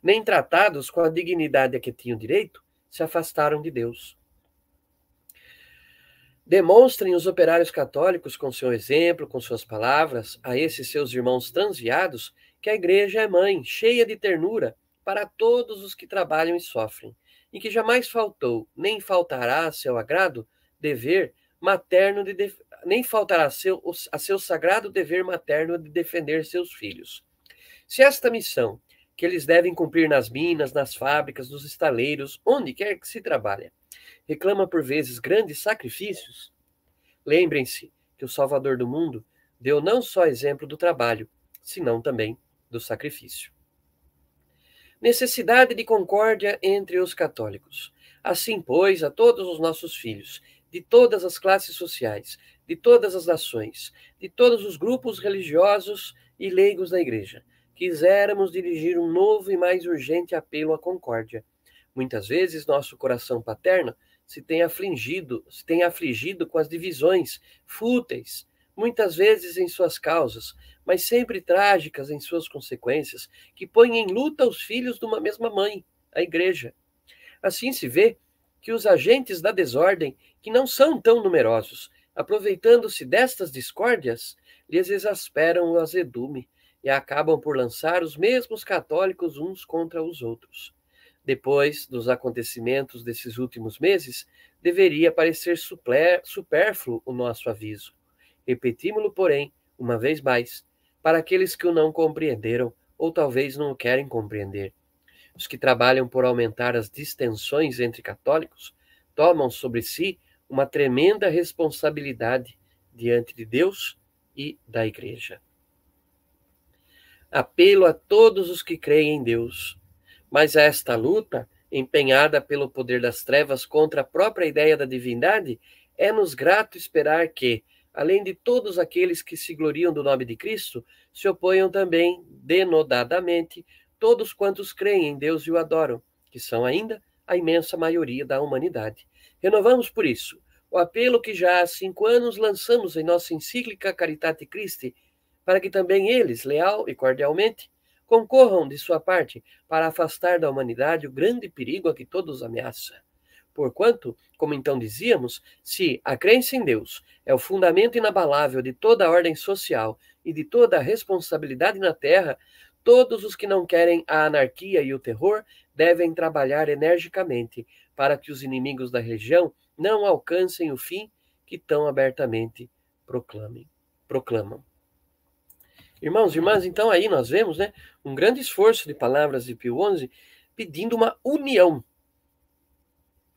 nem tratados com a dignidade a que tinham direito, se afastaram de Deus. Demonstrem os operários católicos com seu exemplo, com suas palavras, a esses seus irmãos transviados, que a igreja é mãe, cheia de ternura para todos os que trabalham e sofrem, e que jamais faltou, nem faltará a seu agrado dever materno de def... nem faltará a seu, a seu sagrado dever materno de defender seus filhos. Se esta missão que eles devem cumprir nas minas, nas fábricas, nos estaleiros, onde quer que se trabalhe. Reclama por vezes grandes sacrifícios. Lembrem-se que o Salvador do mundo deu não só exemplo do trabalho, senão também do sacrifício. Necessidade de concórdia entre os católicos. Assim, pois, a todos os nossos filhos, de todas as classes sociais, de todas as nações, de todos os grupos religiosos e leigos da Igreja, quiséramos dirigir um novo e mais urgente apelo à concórdia. Muitas vezes nosso coração paterno se tem afligido, se tem afligido com as divisões fúteis, muitas vezes em suas causas, mas sempre trágicas em suas consequências, que põem em luta os filhos de uma mesma mãe, a igreja. Assim se vê que os agentes da desordem, que não são tão numerosos, aproveitando-se destas discórdias, lhes exasperam o azedume, e acabam por lançar os mesmos católicos uns contra os outros. Depois dos acontecimentos desses últimos meses, deveria parecer supérfluo o nosso aviso. Repetimos-lo, porém, uma vez mais, para aqueles que o não compreenderam ou talvez não o querem compreender. Os que trabalham por aumentar as distensões entre católicos tomam sobre si uma tremenda responsabilidade diante de Deus e da Igreja apelo a todos os que creem em Deus. Mas esta luta, empenhada pelo poder das trevas contra a própria ideia da divindade, é-nos grato esperar que, além de todos aqueles que se gloriam do nome de Cristo, se oponham também, denodadamente, todos quantos creem em Deus e o adoram, que são ainda a imensa maioria da humanidade. Renovamos, por isso, o apelo que já há cinco anos lançamos em nossa encíclica Caritate Christi, para que também eles, leal e cordialmente, concorram de sua parte para afastar da humanidade o grande perigo a que todos ameaça. Porquanto, como então dizíamos, se a crença em Deus é o fundamento inabalável de toda a ordem social e de toda a responsabilidade na terra, todos os que não querem a anarquia e o terror devem trabalhar energicamente para que os inimigos da região não alcancem o fim que tão abertamente proclamem, proclamam. Irmãos e irmãs, então aí nós vemos, né, um grande esforço de palavras de Pio XI pedindo uma união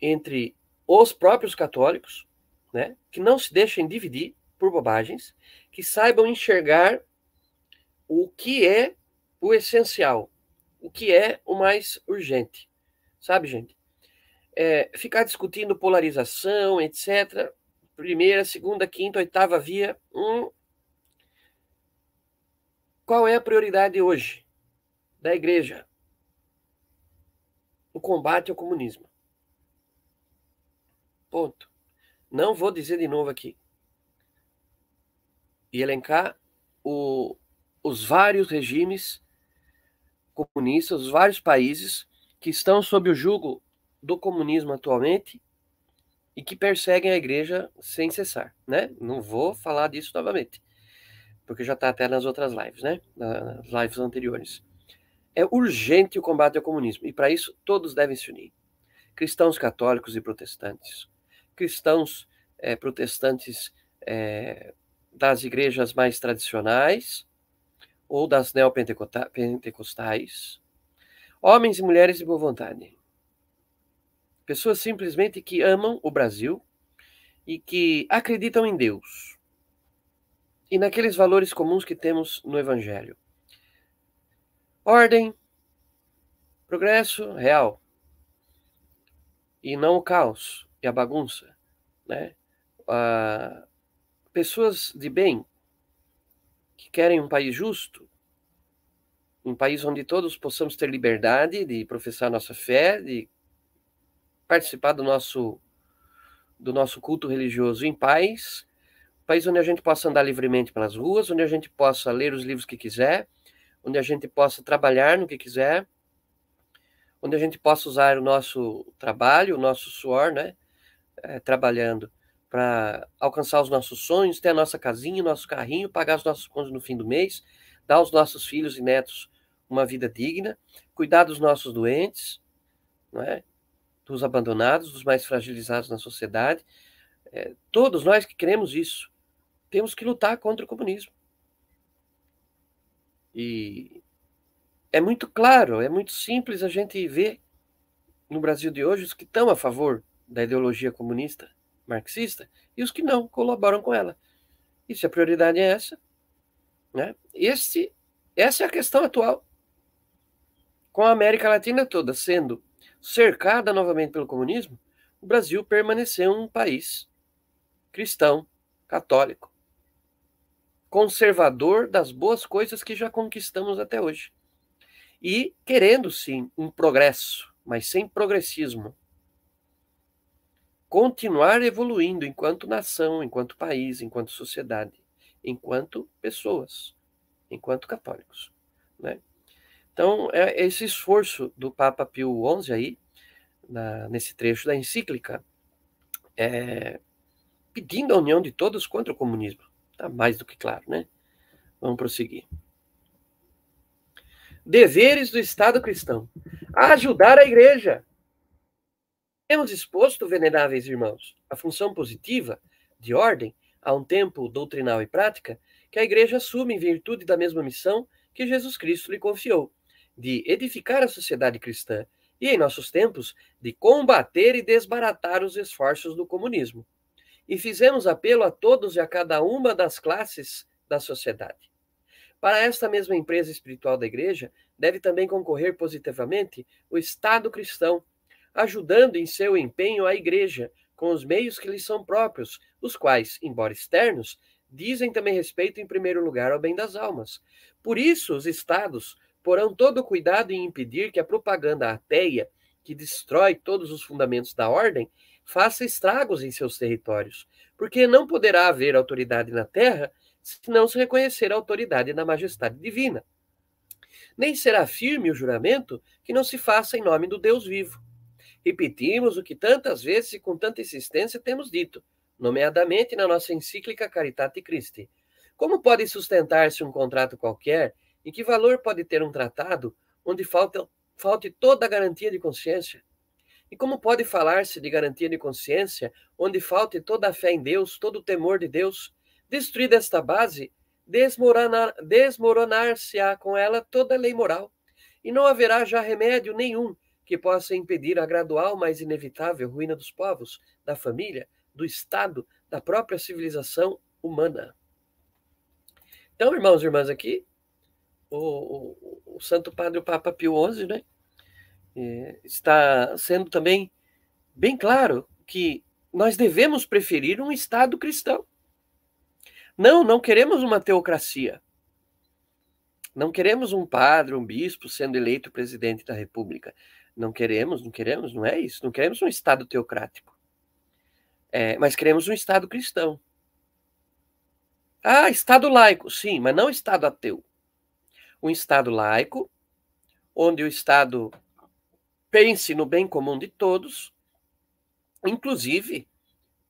entre os próprios católicos, né, que não se deixem dividir por bobagens, que saibam enxergar o que é o essencial, o que é o mais urgente. Sabe, gente? É, ficar discutindo polarização, etc. Primeira, segunda, quinta, oitava via. Hum. Qual é a prioridade hoje da igreja? O combate ao comunismo. Ponto. Não vou dizer de novo aqui. E elencar o, os vários regimes comunistas, os vários países que estão sob o jugo do comunismo atualmente e que perseguem a igreja sem cessar, né? Não vou falar disso novamente, porque já está até nas outras lives, né? Nas lives anteriores. É urgente o combate ao comunismo e para isso todos devem se unir. Cristãos católicos e protestantes, cristãos é, protestantes é, das igrejas mais tradicionais ou das neopentecostais, homens e mulheres de boa vontade, pessoas simplesmente que amam o Brasil e que acreditam em Deus e naqueles valores comuns que temos no Evangelho: ordem, progresso real e não o caos e a bagunça, né? Ah, pessoas de bem que querem um país justo, um país onde todos possamos ter liberdade de professar nossa fé, de participar do nosso do nosso culto religioso em paz, país onde a gente possa andar livremente pelas ruas, onde a gente possa ler os livros que quiser, onde a gente possa trabalhar no que quiser, onde a gente possa usar o nosso trabalho, o nosso suor, né, é, trabalhando para alcançar os nossos sonhos, ter a nossa casinha, o nosso carrinho, pagar os nossos contas no fim do mês, dar aos nossos filhos e netos uma vida digna, cuidar dos nossos doentes, não é? dos abandonados, dos mais fragilizados na sociedade. É, todos nós que queremos isso, temos que lutar contra o comunismo. E é muito claro, é muito simples a gente ver no Brasil de hoje os que estão a favor da ideologia comunista marxista e os que não colaboram com ela. E se a prioridade é essa, né? Esse, essa é a questão atual. Com a América Latina toda sendo cercada novamente pelo comunismo, o Brasil permaneceu um país cristão, católico, conservador das boas coisas que já conquistamos até hoje. E querendo sim um progresso, mas sem progressismo, continuar evoluindo enquanto nação, enquanto país, enquanto sociedade, enquanto pessoas, enquanto católicos, né? Então, é esse esforço do Papa Pio XI aí, na, nesse trecho da encíclica, é, pedindo a união de todos contra o comunismo. Está mais do que claro, né? Vamos prosseguir. Deveres do Estado cristão: ajudar a igreja temos exposto, veneráveis irmãos, a função positiva, de ordem, a um tempo doutrinal e prática, que a Igreja assume em virtude da mesma missão que Jesus Cristo lhe confiou, de edificar a sociedade cristã e, em nossos tempos, de combater e desbaratar os esforços do comunismo. E fizemos apelo a todos e a cada uma das classes da sociedade. Para esta mesma empresa espiritual da Igreja, deve também concorrer positivamente o Estado cristão ajudando em seu empenho a Igreja com os meios que lhe são próprios, os quais, embora externos, dizem também respeito em primeiro lugar ao bem das almas. Por isso, os Estados porão todo o cuidado em impedir que a propaganda ateia, que destrói todos os fundamentos da ordem, faça estragos em seus territórios, porque não poderá haver autoridade na terra se não se reconhecer a autoridade da majestade divina. Nem será firme o juramento que não se faça em nome do Deus vivo repetimos o que tantas vezes e com tanta insistência temos dito, nomeadamente na nossa encíclica Caritate Christi. Como pode sustentar-se um contrato qualquer? Em que valor pode ter um tratado onde falta, falte toda a garantia de consciência? E como pode falar-se de garantia de consciência onde falte toda a fé em Deus, todo o temor de Deus? Destruída esta base, desmoronar-se-á desmoronar com ela toda a lei moral, e não haverá já remédio nenhum que possa impedir a gradual, mas inevitável ruína dos povos, da família, do Estado, da própria civilização humana. Então, irmãos e irmãs, aqui, o, o, o Santo Padre o Papa Pio XI, né, é, está sendo também bem claro que nós devemos preferir um Estado cristão. Não, não queremos uma teocracia. Não queremos um padre, um bispo sendo eleito presidente da República. Não queremos, não queremos, não é isso. Não queremos um Estado teocrático. É, mas queremos um Estado cristão. Ah, Estado laico, sim, mas não Estado ateu. Um Estado laico, onde o Estado pense no bem comum de todos, inclusive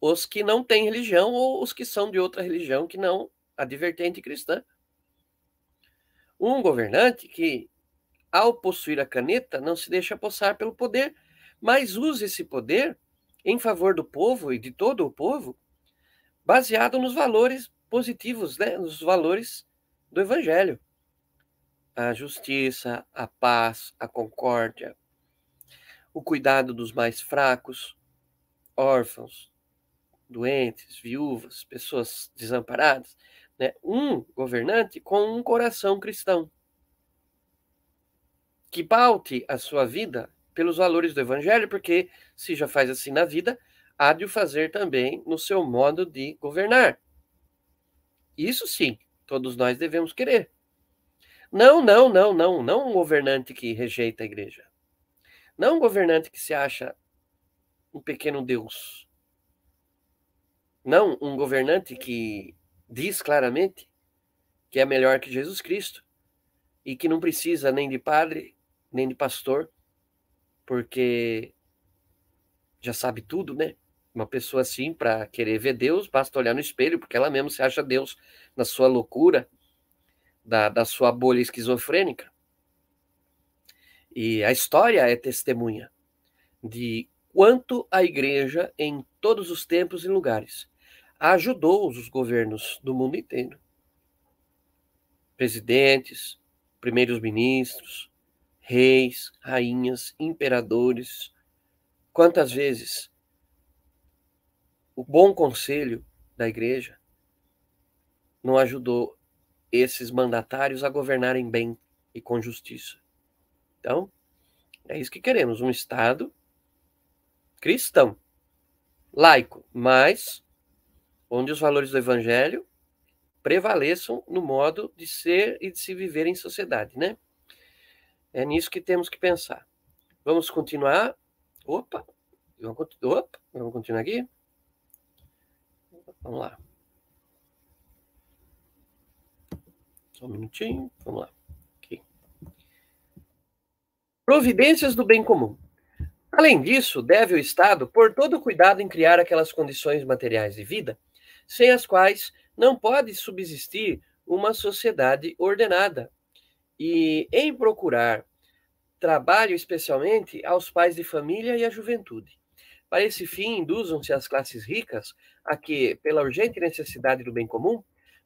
os que não têm religião ou os que são de outra religião que não a divertente cristã. Um governante que, ao possuir a caneta, não se deixa apossar pelo poder, mas usa esse poder em favor do povo e de todo o povo, baseado nos valores positivos, né? nos valores do Evangelho. A justiça, a paz, a concórdia, o cuidado dos mais fracos, órfãos, doentes, viúvas, pessoas desamparadas, né? um governante com um coração cristão, que paute a sua vida pelos valores do evangelho, porque se já faz assim na vida, há de o fazer também no seu modo de governar. Isso sim, todos nós devemos querer. Não, não, não, não, não um governante que rejeita a igreja. Não um governante que se acha um pequeno Deus não um governante que diz claramente que é melhor que Jesus Cristo e que não precisa nem de padre, nem de pastor, porque já sabe tudo, né? Uma pessoa assim, para querer ver Deus, basta olhar no espelho, porque ela mesmo se acha Deus na sua loucura, da, da sua bolha esquizofrênica. E a história é testemunha de quanto a igreja, em todos os tempos e lugares, ajudou os governos do mundo inteiro. Presidentes, primeiros ministros, reis, rainhas, imperadores. Quantas vezes o bom conselho da igreja não ajudou esses mandatários a governarem bem e com justiça? Então, é isso que queremos: um Estado cristão, laico, mas onde os valores do evangelho prevaleçam no modo de ser e de se viver em sociedade, né? É nisso que temos que pensar. Vamos continuar. Opa! Vamos, opa, vamos continuar aqui? Vamos lá. Só um minutinho. Vamos lá. Providências do bem comum. Além disso, deve o Estado pôr todo cuidado em criar aquelas condições materiais de vida sem as quais não pode subsistir uma sociedade ordenada. E em procurar trabalho especialmente aos pais de família e à juventude. Para esse fim, induzam-se as classes ricas a que, pela urgente necessidade do bem comum,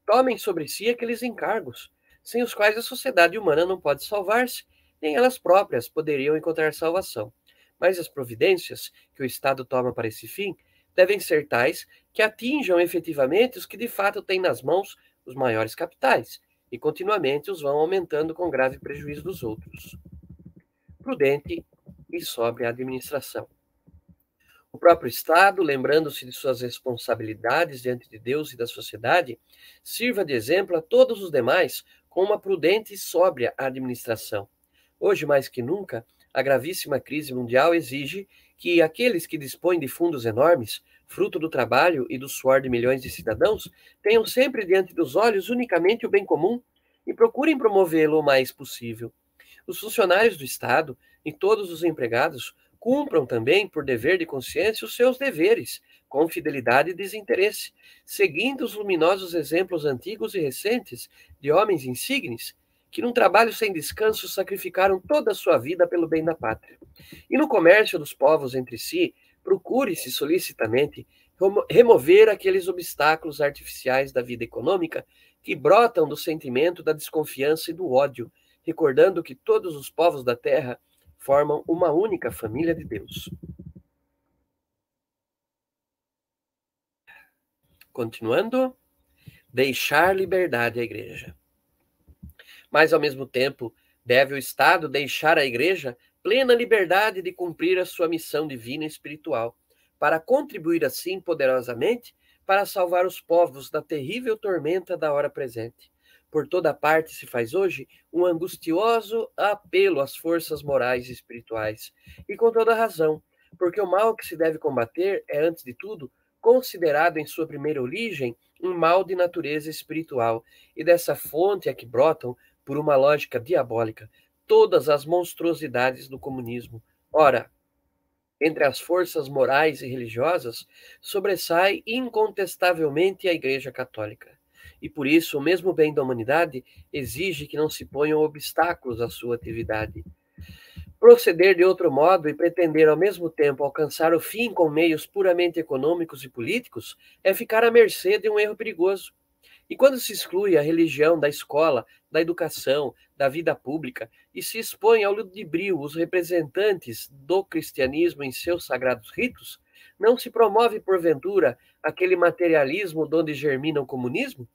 tomem sobre si aqueles encargos, sem os quais a sociedade humana não pode salvar-se, nem elas próprias poderiam encontrar salvação. Mas as providências que o Estado toma para esse fim devem ser tais que atinjam efetivamente os que de fato têm nas mãos os maiores capitais, e continuamente os vão aumentando com grave prejuízo dos outros. Prudente e sóbria administração. O próprio Estado, lembrando-se de suas responsabilidades diante de Deus e da sociedade, sirva de exemplo a todos os demais com uma prudente e sóbria administração. Hoje, mais que nunca, a gravíssima crise mundial exige que aqueles que dispõem de fundos enormes, fruto do trabalho e do suor de milhões de cidadãos, tenham sempre diante dos olhos unicamente o bem comum e procurem promovê-lo o mais possível. Os funcionários do Estado e todos os empregados cumpram também, por dever de consciência, os seus deveres, com fidelidade e desinteresse, seguindo os luminosos exemplos antigos e recentes de homens insignes que num trabalho sem descanso sacrificaram toda a sua vida pelo bem da pátria. E no comércio dos povos entre si, procure-se solicitamente remover aqueles obstáculos artificiais da vida econômica que brotam do sentimento da desconfiança e do ódio, recordando que todos os povos da terra formam uma única família de Deus. Continuando, deixar liberdade à igreja. Mas, ao mesmo tempo, deve o Estado deixar à igreja plena liberdade de cumprir a sua missão divina e espiritual, para contribuir assim poderosamente para salvar os povos da terrível tormenta da hora presente. Por toda parte se faz hoje um angustioso apelo às forças morais e espirituais, e com toda razão, porque o mal que se deve combater é, antes de tudo, considerado em sua primeira origem um mal de natureza espiritual, e dessa fonte é que brotam, por uma lógica diabólica, todas as monstruosidades do comunismo. Ora, entre as forças morais e religiosas, sobressai incontestavelmente a Igreja Católica. E por isso, o mesmo bem da humanidade exige que não se ponham obstáculos à sua atividade. Proceder de outro modo e pretender ao mesmo tempo alcançar o fim com meios puramente econômicos e políticos é ficar à mercê de um erro perigoso. E quando se exclui a religião da escola, da educação, da vida pública e se expõe ao ludibrio os representantes do cristianismo em seus sagrados ritos, não se promove, porventura, aquele materialismo donde germina o comunismo?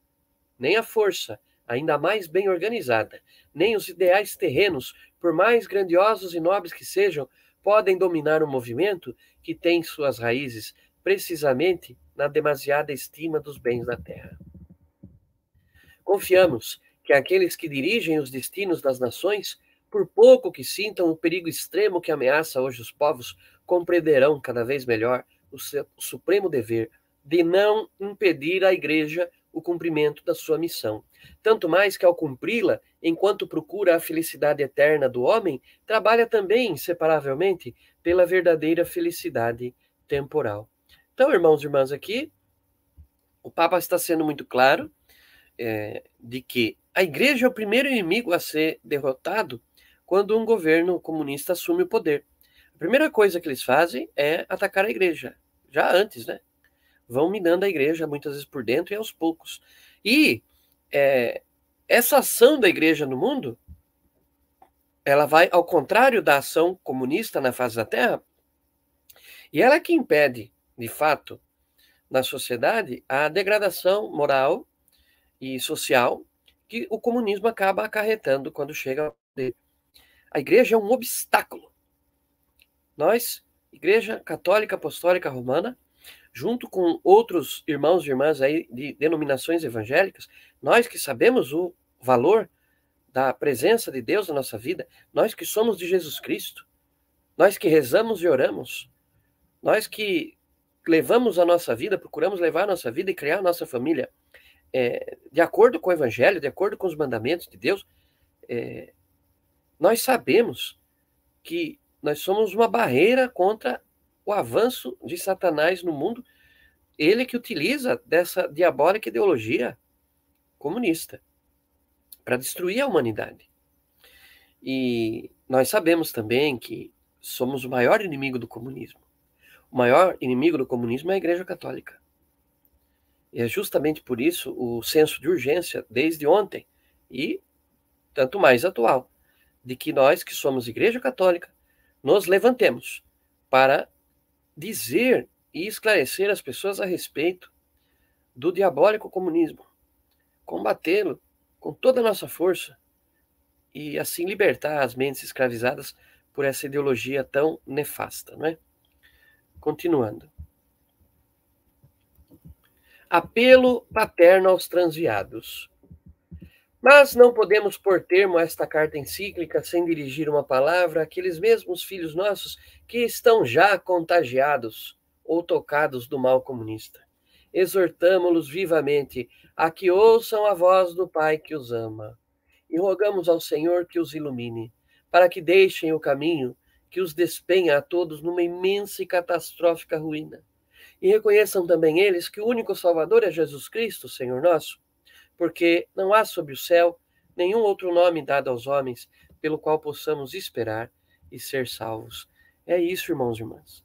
Nem a força, ainda mais bem organizada, nem os ideais terrenos, por mais grandiosos e nobres que sejam, podem dominar um movimento que tem suas raízes precisamente na demasiada estima dos bens da terra. Confiamos que aqueles que dirigem os destinos das nações, por pouco que sintam o perigo extremo que ameaça hoje os povos, compreenderão cada vez melhor o seu supremo dever de não impedir à igreja o cumprimento da sua missão. Tanto mais que, ao cumpri-la, enquanto procura a felicidade eterna do homem, trabalha também, inseparavelmente, pela verdadeira felicidade temporal. Então, irmãos e irmãs, aqui o Papa está sendo muito claro é, de que a igreja é o primeiro inimigo a ser derrotado quando um governo comunista assume o poder. A primeira coisa que eles fazem é atacar a igreja, já antes, né? vão minando a igreja, muitas vezes por dentro e aos poucos. E é, essa ação da igreja no mundo, ela vai ao contrário da ação comunista na face da Terra, e ela é que impede, de fato, na sociedade, a degradação moral e social que o comunismo acaba acarretando quando chega ao poder. A igreja é um obstáculo. Nós, Igreja Católica Apostólica Romana, junto com outros irmãos e irmãs aí de denominações evangélicas, nós que sabemos o valor da presença de Deus na nossa vida, nós que somos de Jesus Cristo, nós que rezamos e oramos, nós que levamos a nossa vida, procuramos levar a nossa vida e criar a nossa família é, de acordo com o Evangelho, de acordo com os mandamentos de Deus, é, nós sabemos que nós somos uma barreira contra o avanço de Satanás no mundo, ele que utiliza dessa diabólica ideologia comunista para destruir a humanidade. E nós sabemos também que somos o maior inimigo do comunismo. O maior inimigo do comunismo é a Igreja Católica. E é justamente por isso o senso de urgência, desde ontem, e tanto mais atual, de que nós, que somos Igreja Católica, nos levantemos para dizer e esclarecer as pessoas a respeito do diabólico comunismo, combatê-lo com toda a nossa força e assim libertar as mentes escravizadas por essa ideologia tão nefasta, não é? Continuando. Apelo paterno aos transviados. Mas não podemos pôr termo a esta carta encíclica sem dirigir uma palavra àqueles mesmos filhos nossos que estão já contagiados ou tocados do mal comunista. Exortamo-los vivamente a que ouçam a voz do Pai que os ama e rogamos ao Senhor que os ilumine, para que deixem o caminho que os despenha a todos numa imensa e catastrófica ruína. E reconheçam também eles que o único Salvador é Jesus Cristo, Senhor nosso porque não há sob o céu nenhum outro nome dado aos homens pelo qual possamos esperar e ser salvos. É isso, irmãos e irmãs.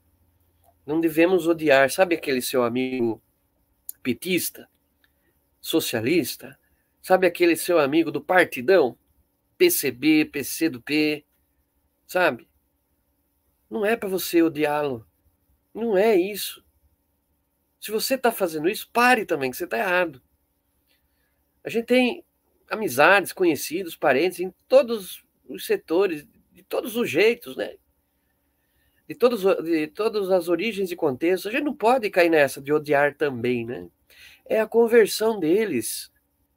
Não devemos odiar, sabe aquele seu amigo petista, socialista? Sabe aquele seu amigo do partidão? PCB, PC do P, sabe? Não é para você odiá-lo. Não é isso. Se você está fazendo isso, pare também, que você está errado. A gente tem amizades, conhecidos, parentes em todos os setores, de todos os jeitos, né? De, todos, de todas as origens e contextos. A gente não pode cair nessa de odiar também, né? É a conversão deles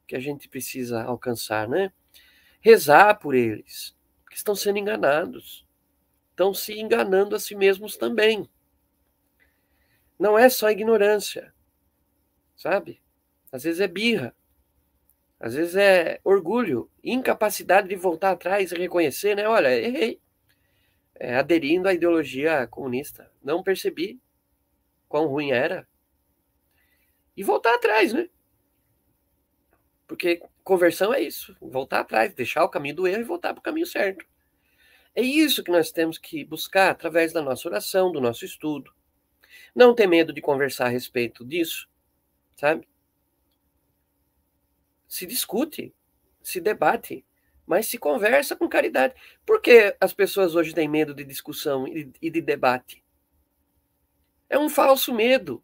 que a gente precisa alcançar, né? Rezar por eles, que estão sendo enganados. Estão se enganando a si mesmos também. Não é só ignorância, sabe? Às vezes é birra. Às vezes é orgulho, incapacidade de voltar atrás e reconhecer, né? Olha, errei. É, aderindo à ideologia comunista. Não percebi quão ruim era. E voltar atrás, né? Porque conversão é isso, voltar atrás, deixar o caminho do erro e voltar para o caminho certo. É isso que nós temos que buscar através da nossa oração, do nosso estudo. Não ter medo de conversar a respeito disso, sabe? se discute, se debate, mas se conversa com caridade. Por que as pessoas hoje têm medo de discussão e de debate? É um falso medo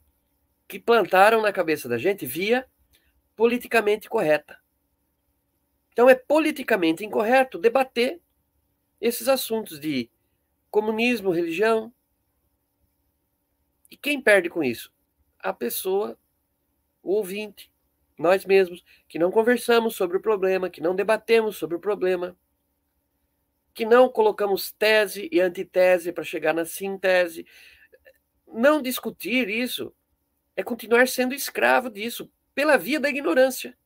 que plantaram na cabeça da gente via politicamente correta. Então é politicamente incorreto debater esses assuntos de comunismo, religião. E quem perde com isso? A pessoa, o ouvinte nós mesmos, que não conversamos sobre o problema, que não debatemos sobre o problema, que não colocamos tese e antitese para chegar na sintese. Não discutir isso é continuar sendo escravo disso, pela via da ignorância.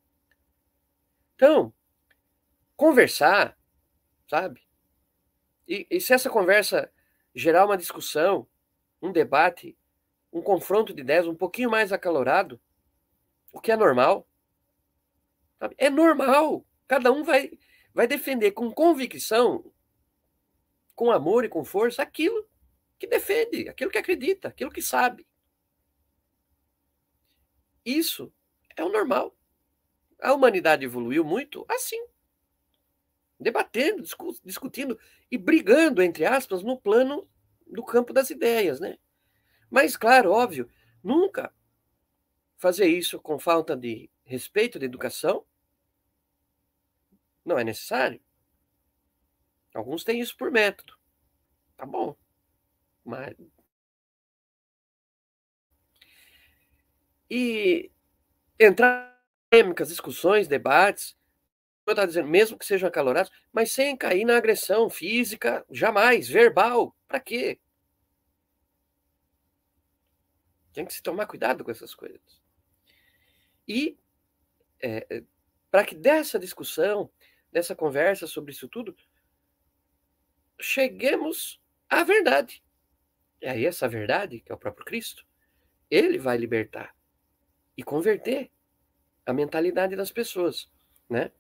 Então, conversar, sabe? E, e se essa conversa gerar uma discussão, um debate, um confronto de ideias um pouquinho mais acalorado, o que é normal. É normal. Cada um vai, vai defender com convicção, com amor e com força, aquilo que defende, aquilo que acredita, aquilo que sabe. Isso é o normal. A humanidade evoluiu muito assim. Debatendo, discutindo e brigando, entre aspas, no plano do campo das ideias, né? Mas, claro, óbvio, nunca fazer isso com falta de respeito, de educação, não é necessário. Alguns têm isso por método. Tá bom. Mas. E entrar em polêmicas, discussões, debates, eu dizendo, mesmo que sejam acalorados, mas sem cair na agressão física, jamais, verbal. Para quê? Tem que se tomar cuidado com essas coisas. E é, para que dessa discussão, dessa conversa sobre isso tudo, cheguemos à verdade. E aí, essa verdade, que é o próprio Cristo, ele vai libertar e converter a mentalidade das pessoas, né?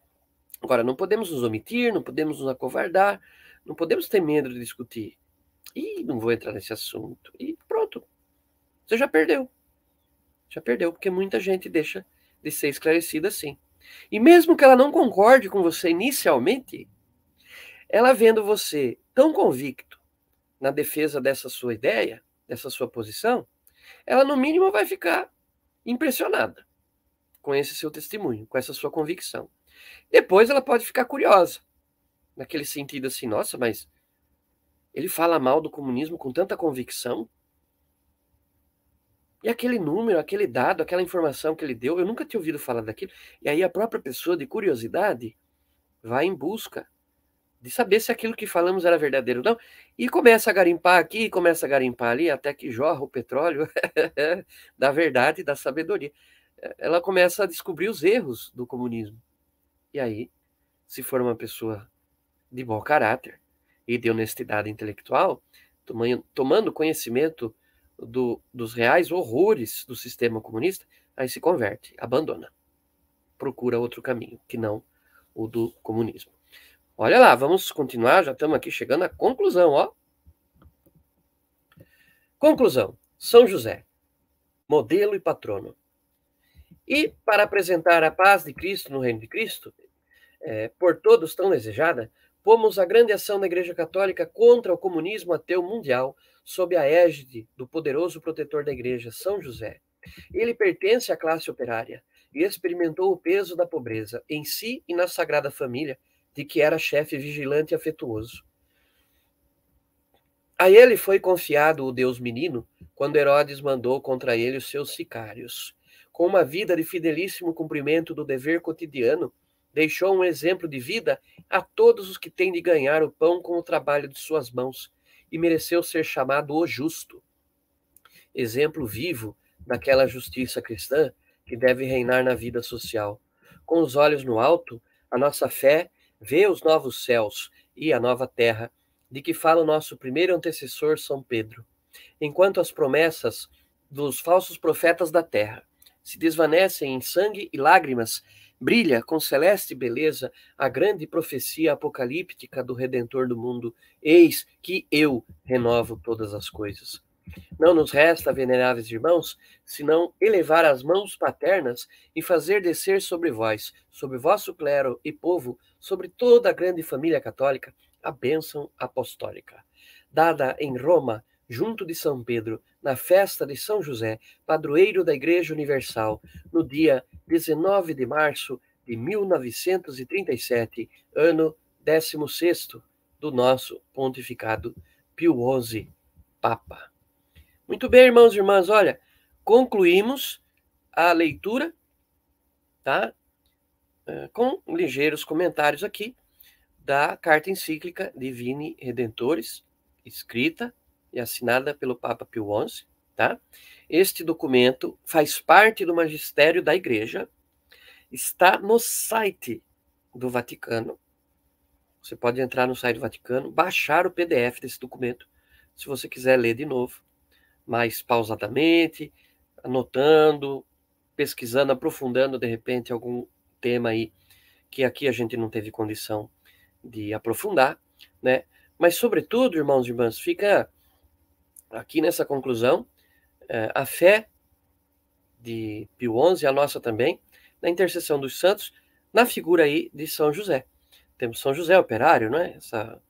Agora, não podemos nos omitir, não podemos nos acovardar, não podemos ter medo de discutir. E não vou entrar nesse assunto. E. Você já perdeu. Já perdeu, porque muita gente deixa de ser esclarecida assim. E mesmo que ela não concorde com você inicialmente, ela vendo você tão convicto na defesa dessa sua ideia, dessa sua posição, ela no mínimo vai ficar impressionada com esse seu testemunho, com essa sua convicção. Depois ela pode ficar curiosa, naquele sentido assim, nossa, mas ele fala mal do comunismo com tanta convicção? E aquele número, aquele dado, aquela informação que ele deu, eu nunca tinha ouvido falar daquilo. E aí a própria pessoa, de curiosidade, vai em busca de saber se aquilo que falamos era verdadeiro ou não. E começa a garimpar aqui, começa a garimpar ali, até que jorra o petróleo da verdade, da sabedoria. Ela começa a descobrir os erros do comunismo. E aí, se for uma pessoa de bom caráter e de honestidade intelectual, tomando conhecimento do, dos reais horrores do sistema comunista, aí se converte, abandona. Procura outro caminho, que não o do comunismo. Olha lá, vamos continuar, já estamos aqui chegando à conclusão, ó. Conclusão. São José, modelo e patrono. E para apresentar a paz de Cristo no reino de Cristo, é, por todos tão desejada, pomos a grande ação da Igreja Católica contra o comunismo ateu mundial sob a égide do poderoso protetor da Igreja, São José. Ele pertence à classe operária e experimentou o peso da pobreza em si e na Sagrada Família, de que era chefe vigilante e afetuoso. A ele foi confiado o Deus menino, quando Herodes mandou contra ele os seus sicários. Com uma vida de fidelíssimo cumprimento do dever cotidiano, deixou um exemplo de vida a todos os que têm de ganhar o pão com o trabalho de suas mãos, e mereceu ser chamado o justo. Exemplo vivo daquela justiça cristã que deve reinar na vida social. Com os olhos no alto, a nossa fé vê os novos céus e a nova terra, de que fala o nosso primeiro antecessor, São Pedro. Enquanto as promessas dos falsos profetas da terra se desvanecem em sangue e lágrimas, brilha com celeste beleza a grande profecia apocalíptica do Redentor do mundo: Eis que eu renovo todas as coisas. Não nos resta, veneráveis irmãos, senão elevar as mãos paternas e fazer descer sobre vós, sobre vosso clero e povo, sobre toda a grande família católica, a bênção apostólica. Dada em Roma, junto de São Pedro, na festa de São José, padroeiro da Igreja Universal, no dia 19 de março de 1937, ano 16 do nosso pontificado Pio XI, Papa. Muito bem, irmãos e irmãs, olha, concluímos a leitura, tá? Eh, com ligeiros comentários aqui da carta encíclica Divini Redentores, escrita e assinada pelo Papa Pio XI, tá? Este documento faz parte do magistério da Igreja, está no site do Vaticano. Você pode entrar no site do Vaticano, baixar o PDF desse documento, se você quiser ler de novo, mais pausadamente, anotando, pesquisando, aprofundando de repente algum tema aí que aqui a gente não teve condição de aprofundar, né? Mas, sobretudo, irmãos e irmãs, fica aqui nessa conclusão é, a fé de Pio XI, a nossa também, na intercessão dos santos, na figura aí de São José. Temos São José operário, não é? Essa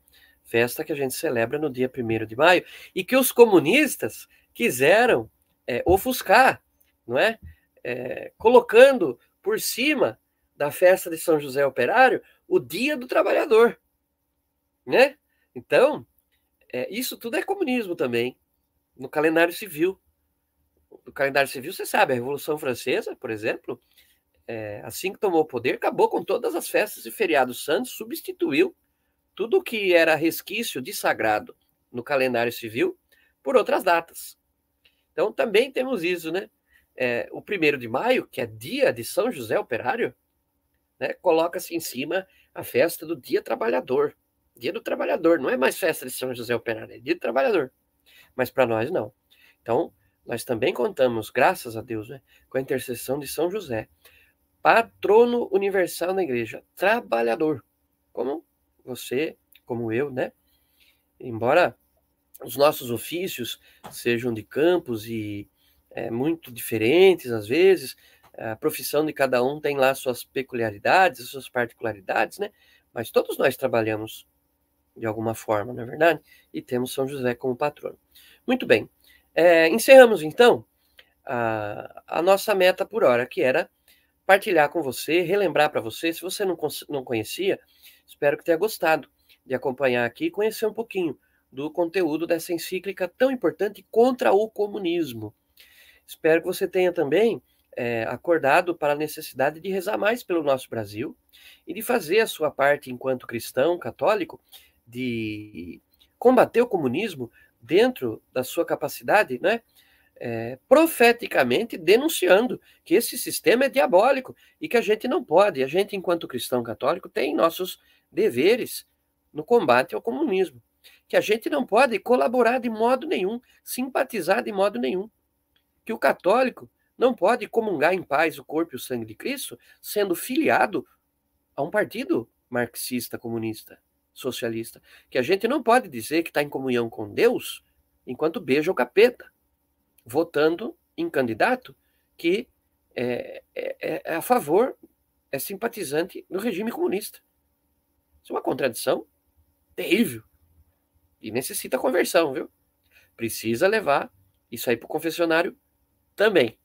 festa que a gente celebra no dia 1 de maio, e que os comunistas quiseram é, ofuscar, não é? é? Colocando por cima da festa de São José Operário o Dia do Trabalhador, né? Então, é, isso tudo é comunismo também, no calendário civil. No calendário civil, você sabe, a Revolução Francesa, por exemplo, é, assim que tomou o poder, acabou com todas as festas e feriados santos, substituiu tudo o que era resquício de sagrado no calendário civil por outras datas. Então, também temos isso, né? É, o primeiro de maio, que é dia de São José Operário, né, coloca-se em cima a festa do Dia Trabalhador. Dia do Trabalhador, não é mais festa de São José Operário, é Dia do Trabalhador. Mas para nós, não. Então, nós também contamos, graças a Deus, né, com a intercessão de São José, patrono universal na igreja, trabalhador, como você, como eu, né? Embora os nossos ofícios sejam de campos e é, muito diferentes às vezes, a profissão de cada um tem lá suas peculiaridades, suas particularidades, né? Mas todos nós trabalhamos de alguma forma, não é verdade? E temos São José como patrono. Muito bem. É, encerramos então a, a, nossa meta por hora, que era partilhar com você, relembrar para você. Se você não, não conhecia, espero que tenha gostado de acompanhar aqui e conhecer um pouquinho do conteúdo dessa encíclica tão importante contra o comunismo. Espero que você tenha também é, acordado para a necessidade de rezar mais pelo nosso Brasil e de fazer a sua parte enquanto cristão católico de combater o comunismo dentro da sua capacidade, né? É, profeticamente denunciando que esse sistema é diabólico e que a gente não pode, a gente, enquanto cristão católico, tem nossos deveres no combate ao comunismo, que a gente não pode colaborar de modo nenhum, simpatizar de modo nenhum, que o católico não pode comungar em paz o corpo e o sangue de Cristo sendo filiado a um partido marxista, comunista, socialista. Que a gente não pode dizer que está em comunhão com Deus enquanto beija o capeta. votando em candidato que é, é, é a favor, é simpatizante do regime comunista. Isso é uma contradição terrível. E necessita conversão, viu? Precisa levar isso aí para o confessionário também,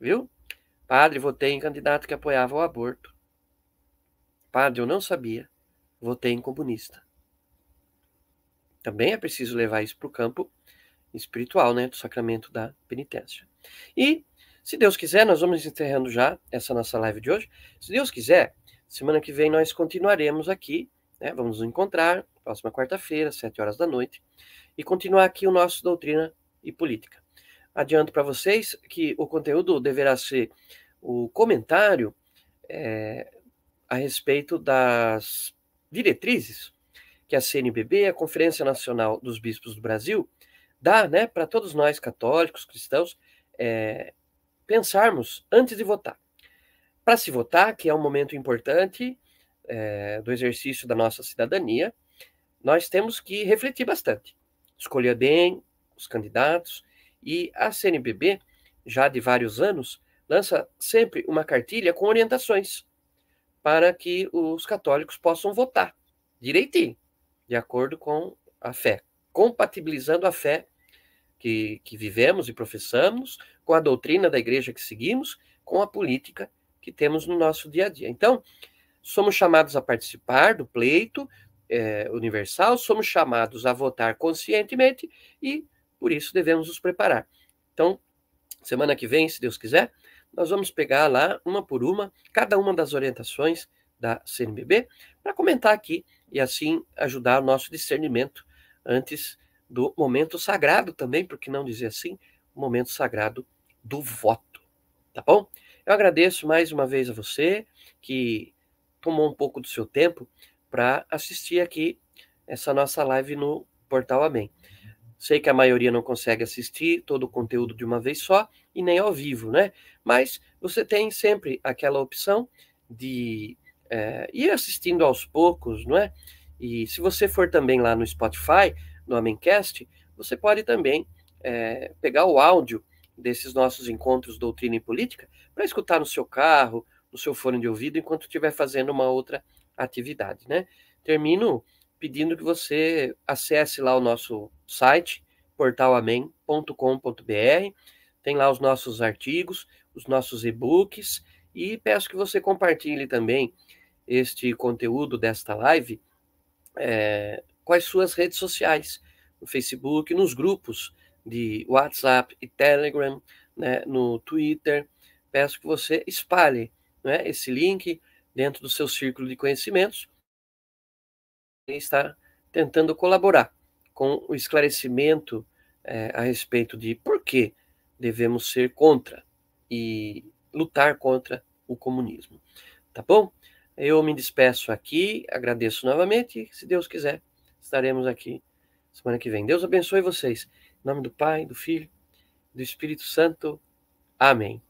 viu? Padre, votei em candidato que apoiava o aborto. Padre, eu não sabia. Votei em comunista. Também é preciso levar isso para o campo espiritual, né, do sacramento da penitência. E, se Deus quiser, nós vamos encerrando já essa nossa live de hoje. Se Deus quiser, semana que vem nós continuaremos aqui, né, vamos nos encontrar, próxima quarta-feira, sete horas da noite, e continuar aqui o nosso Doutrina e Política. Adianto para vocês que o conteúdo deverá ser o comentário é, a respeito das diretrizes que a CNBB, a Conferência Nacional dos Bispos do Brasil, dá né, para todos nós católicos, cristãos, é, pensarmos antes de votar. Para se votar, que é um momento importante é, do exercício da nossa cidadania, nós temos que refletir bastante, escolher bem os candidatos, e a CNBB, já de vários anos, lança sempre uma cartilha com orientações para que os católicos possam votar direitinho, de acordo com a fé, compatibilizando a fé que, que vivemos e professamos, com a doutrina da igreja que seguimos, com a política que temos no nosso dia a dia. Então, somos chamados a participar do pleito é, universal, somos chamados a votar conscientemente e, por isso, devemos nos preparar. Então, semana que vem, se Deus quiser, nós vamos pegar lá, uma por uma, cada uma das orientações da CNBB, para comentar aqui e assim ajudar o nosso discernimento antes do momento sagrado também, por que não dizer assim, o momento sagrado do voto, tá bom? Eu agradeço mais uma vez a você que tomou um pouco do seu tempo para assistir aqui essa nossa live no Portal Amém. Sei que a maioria não consegue assistir todo o conteúdo de uma vez só e nem ao vivo, né? Mas você tem sempre aquela opção de é, ir assistindo aos poucos, não é? E se você for também lá no Spotify, no Amencast, você pode também é, pegar o áudio desses nossos encontros Doutrina e Política para escutar no seu carro, no seu fone de ouvido, enquanto estiver fazendo uma outra atividade, né? Termino pedindo que você acesse lá o nosso site, portalamém.com.br, tem lá os nossos artigos, os nossos e-books, e peço que você compartilhe também este conteúdo desta live é, com as suas redes sociais, no Facebook, nos grupos de WhatsApp e Telegram, né, no Twitter. Peço que você espalhe né, esse link dentro do seu círculo de conhecimentos está tentando colaborar com o esclarecimento é, a respeito de por que devemos ser contra e lutar contra o comunismo. Tá bom? Eu me despeço aqui, agradeço novamente, se Deus quiser estaremos aqui semana que vem. Deus abençoe vocês. Em nome do Pai, do Filho, do Espírito Santo. Amém.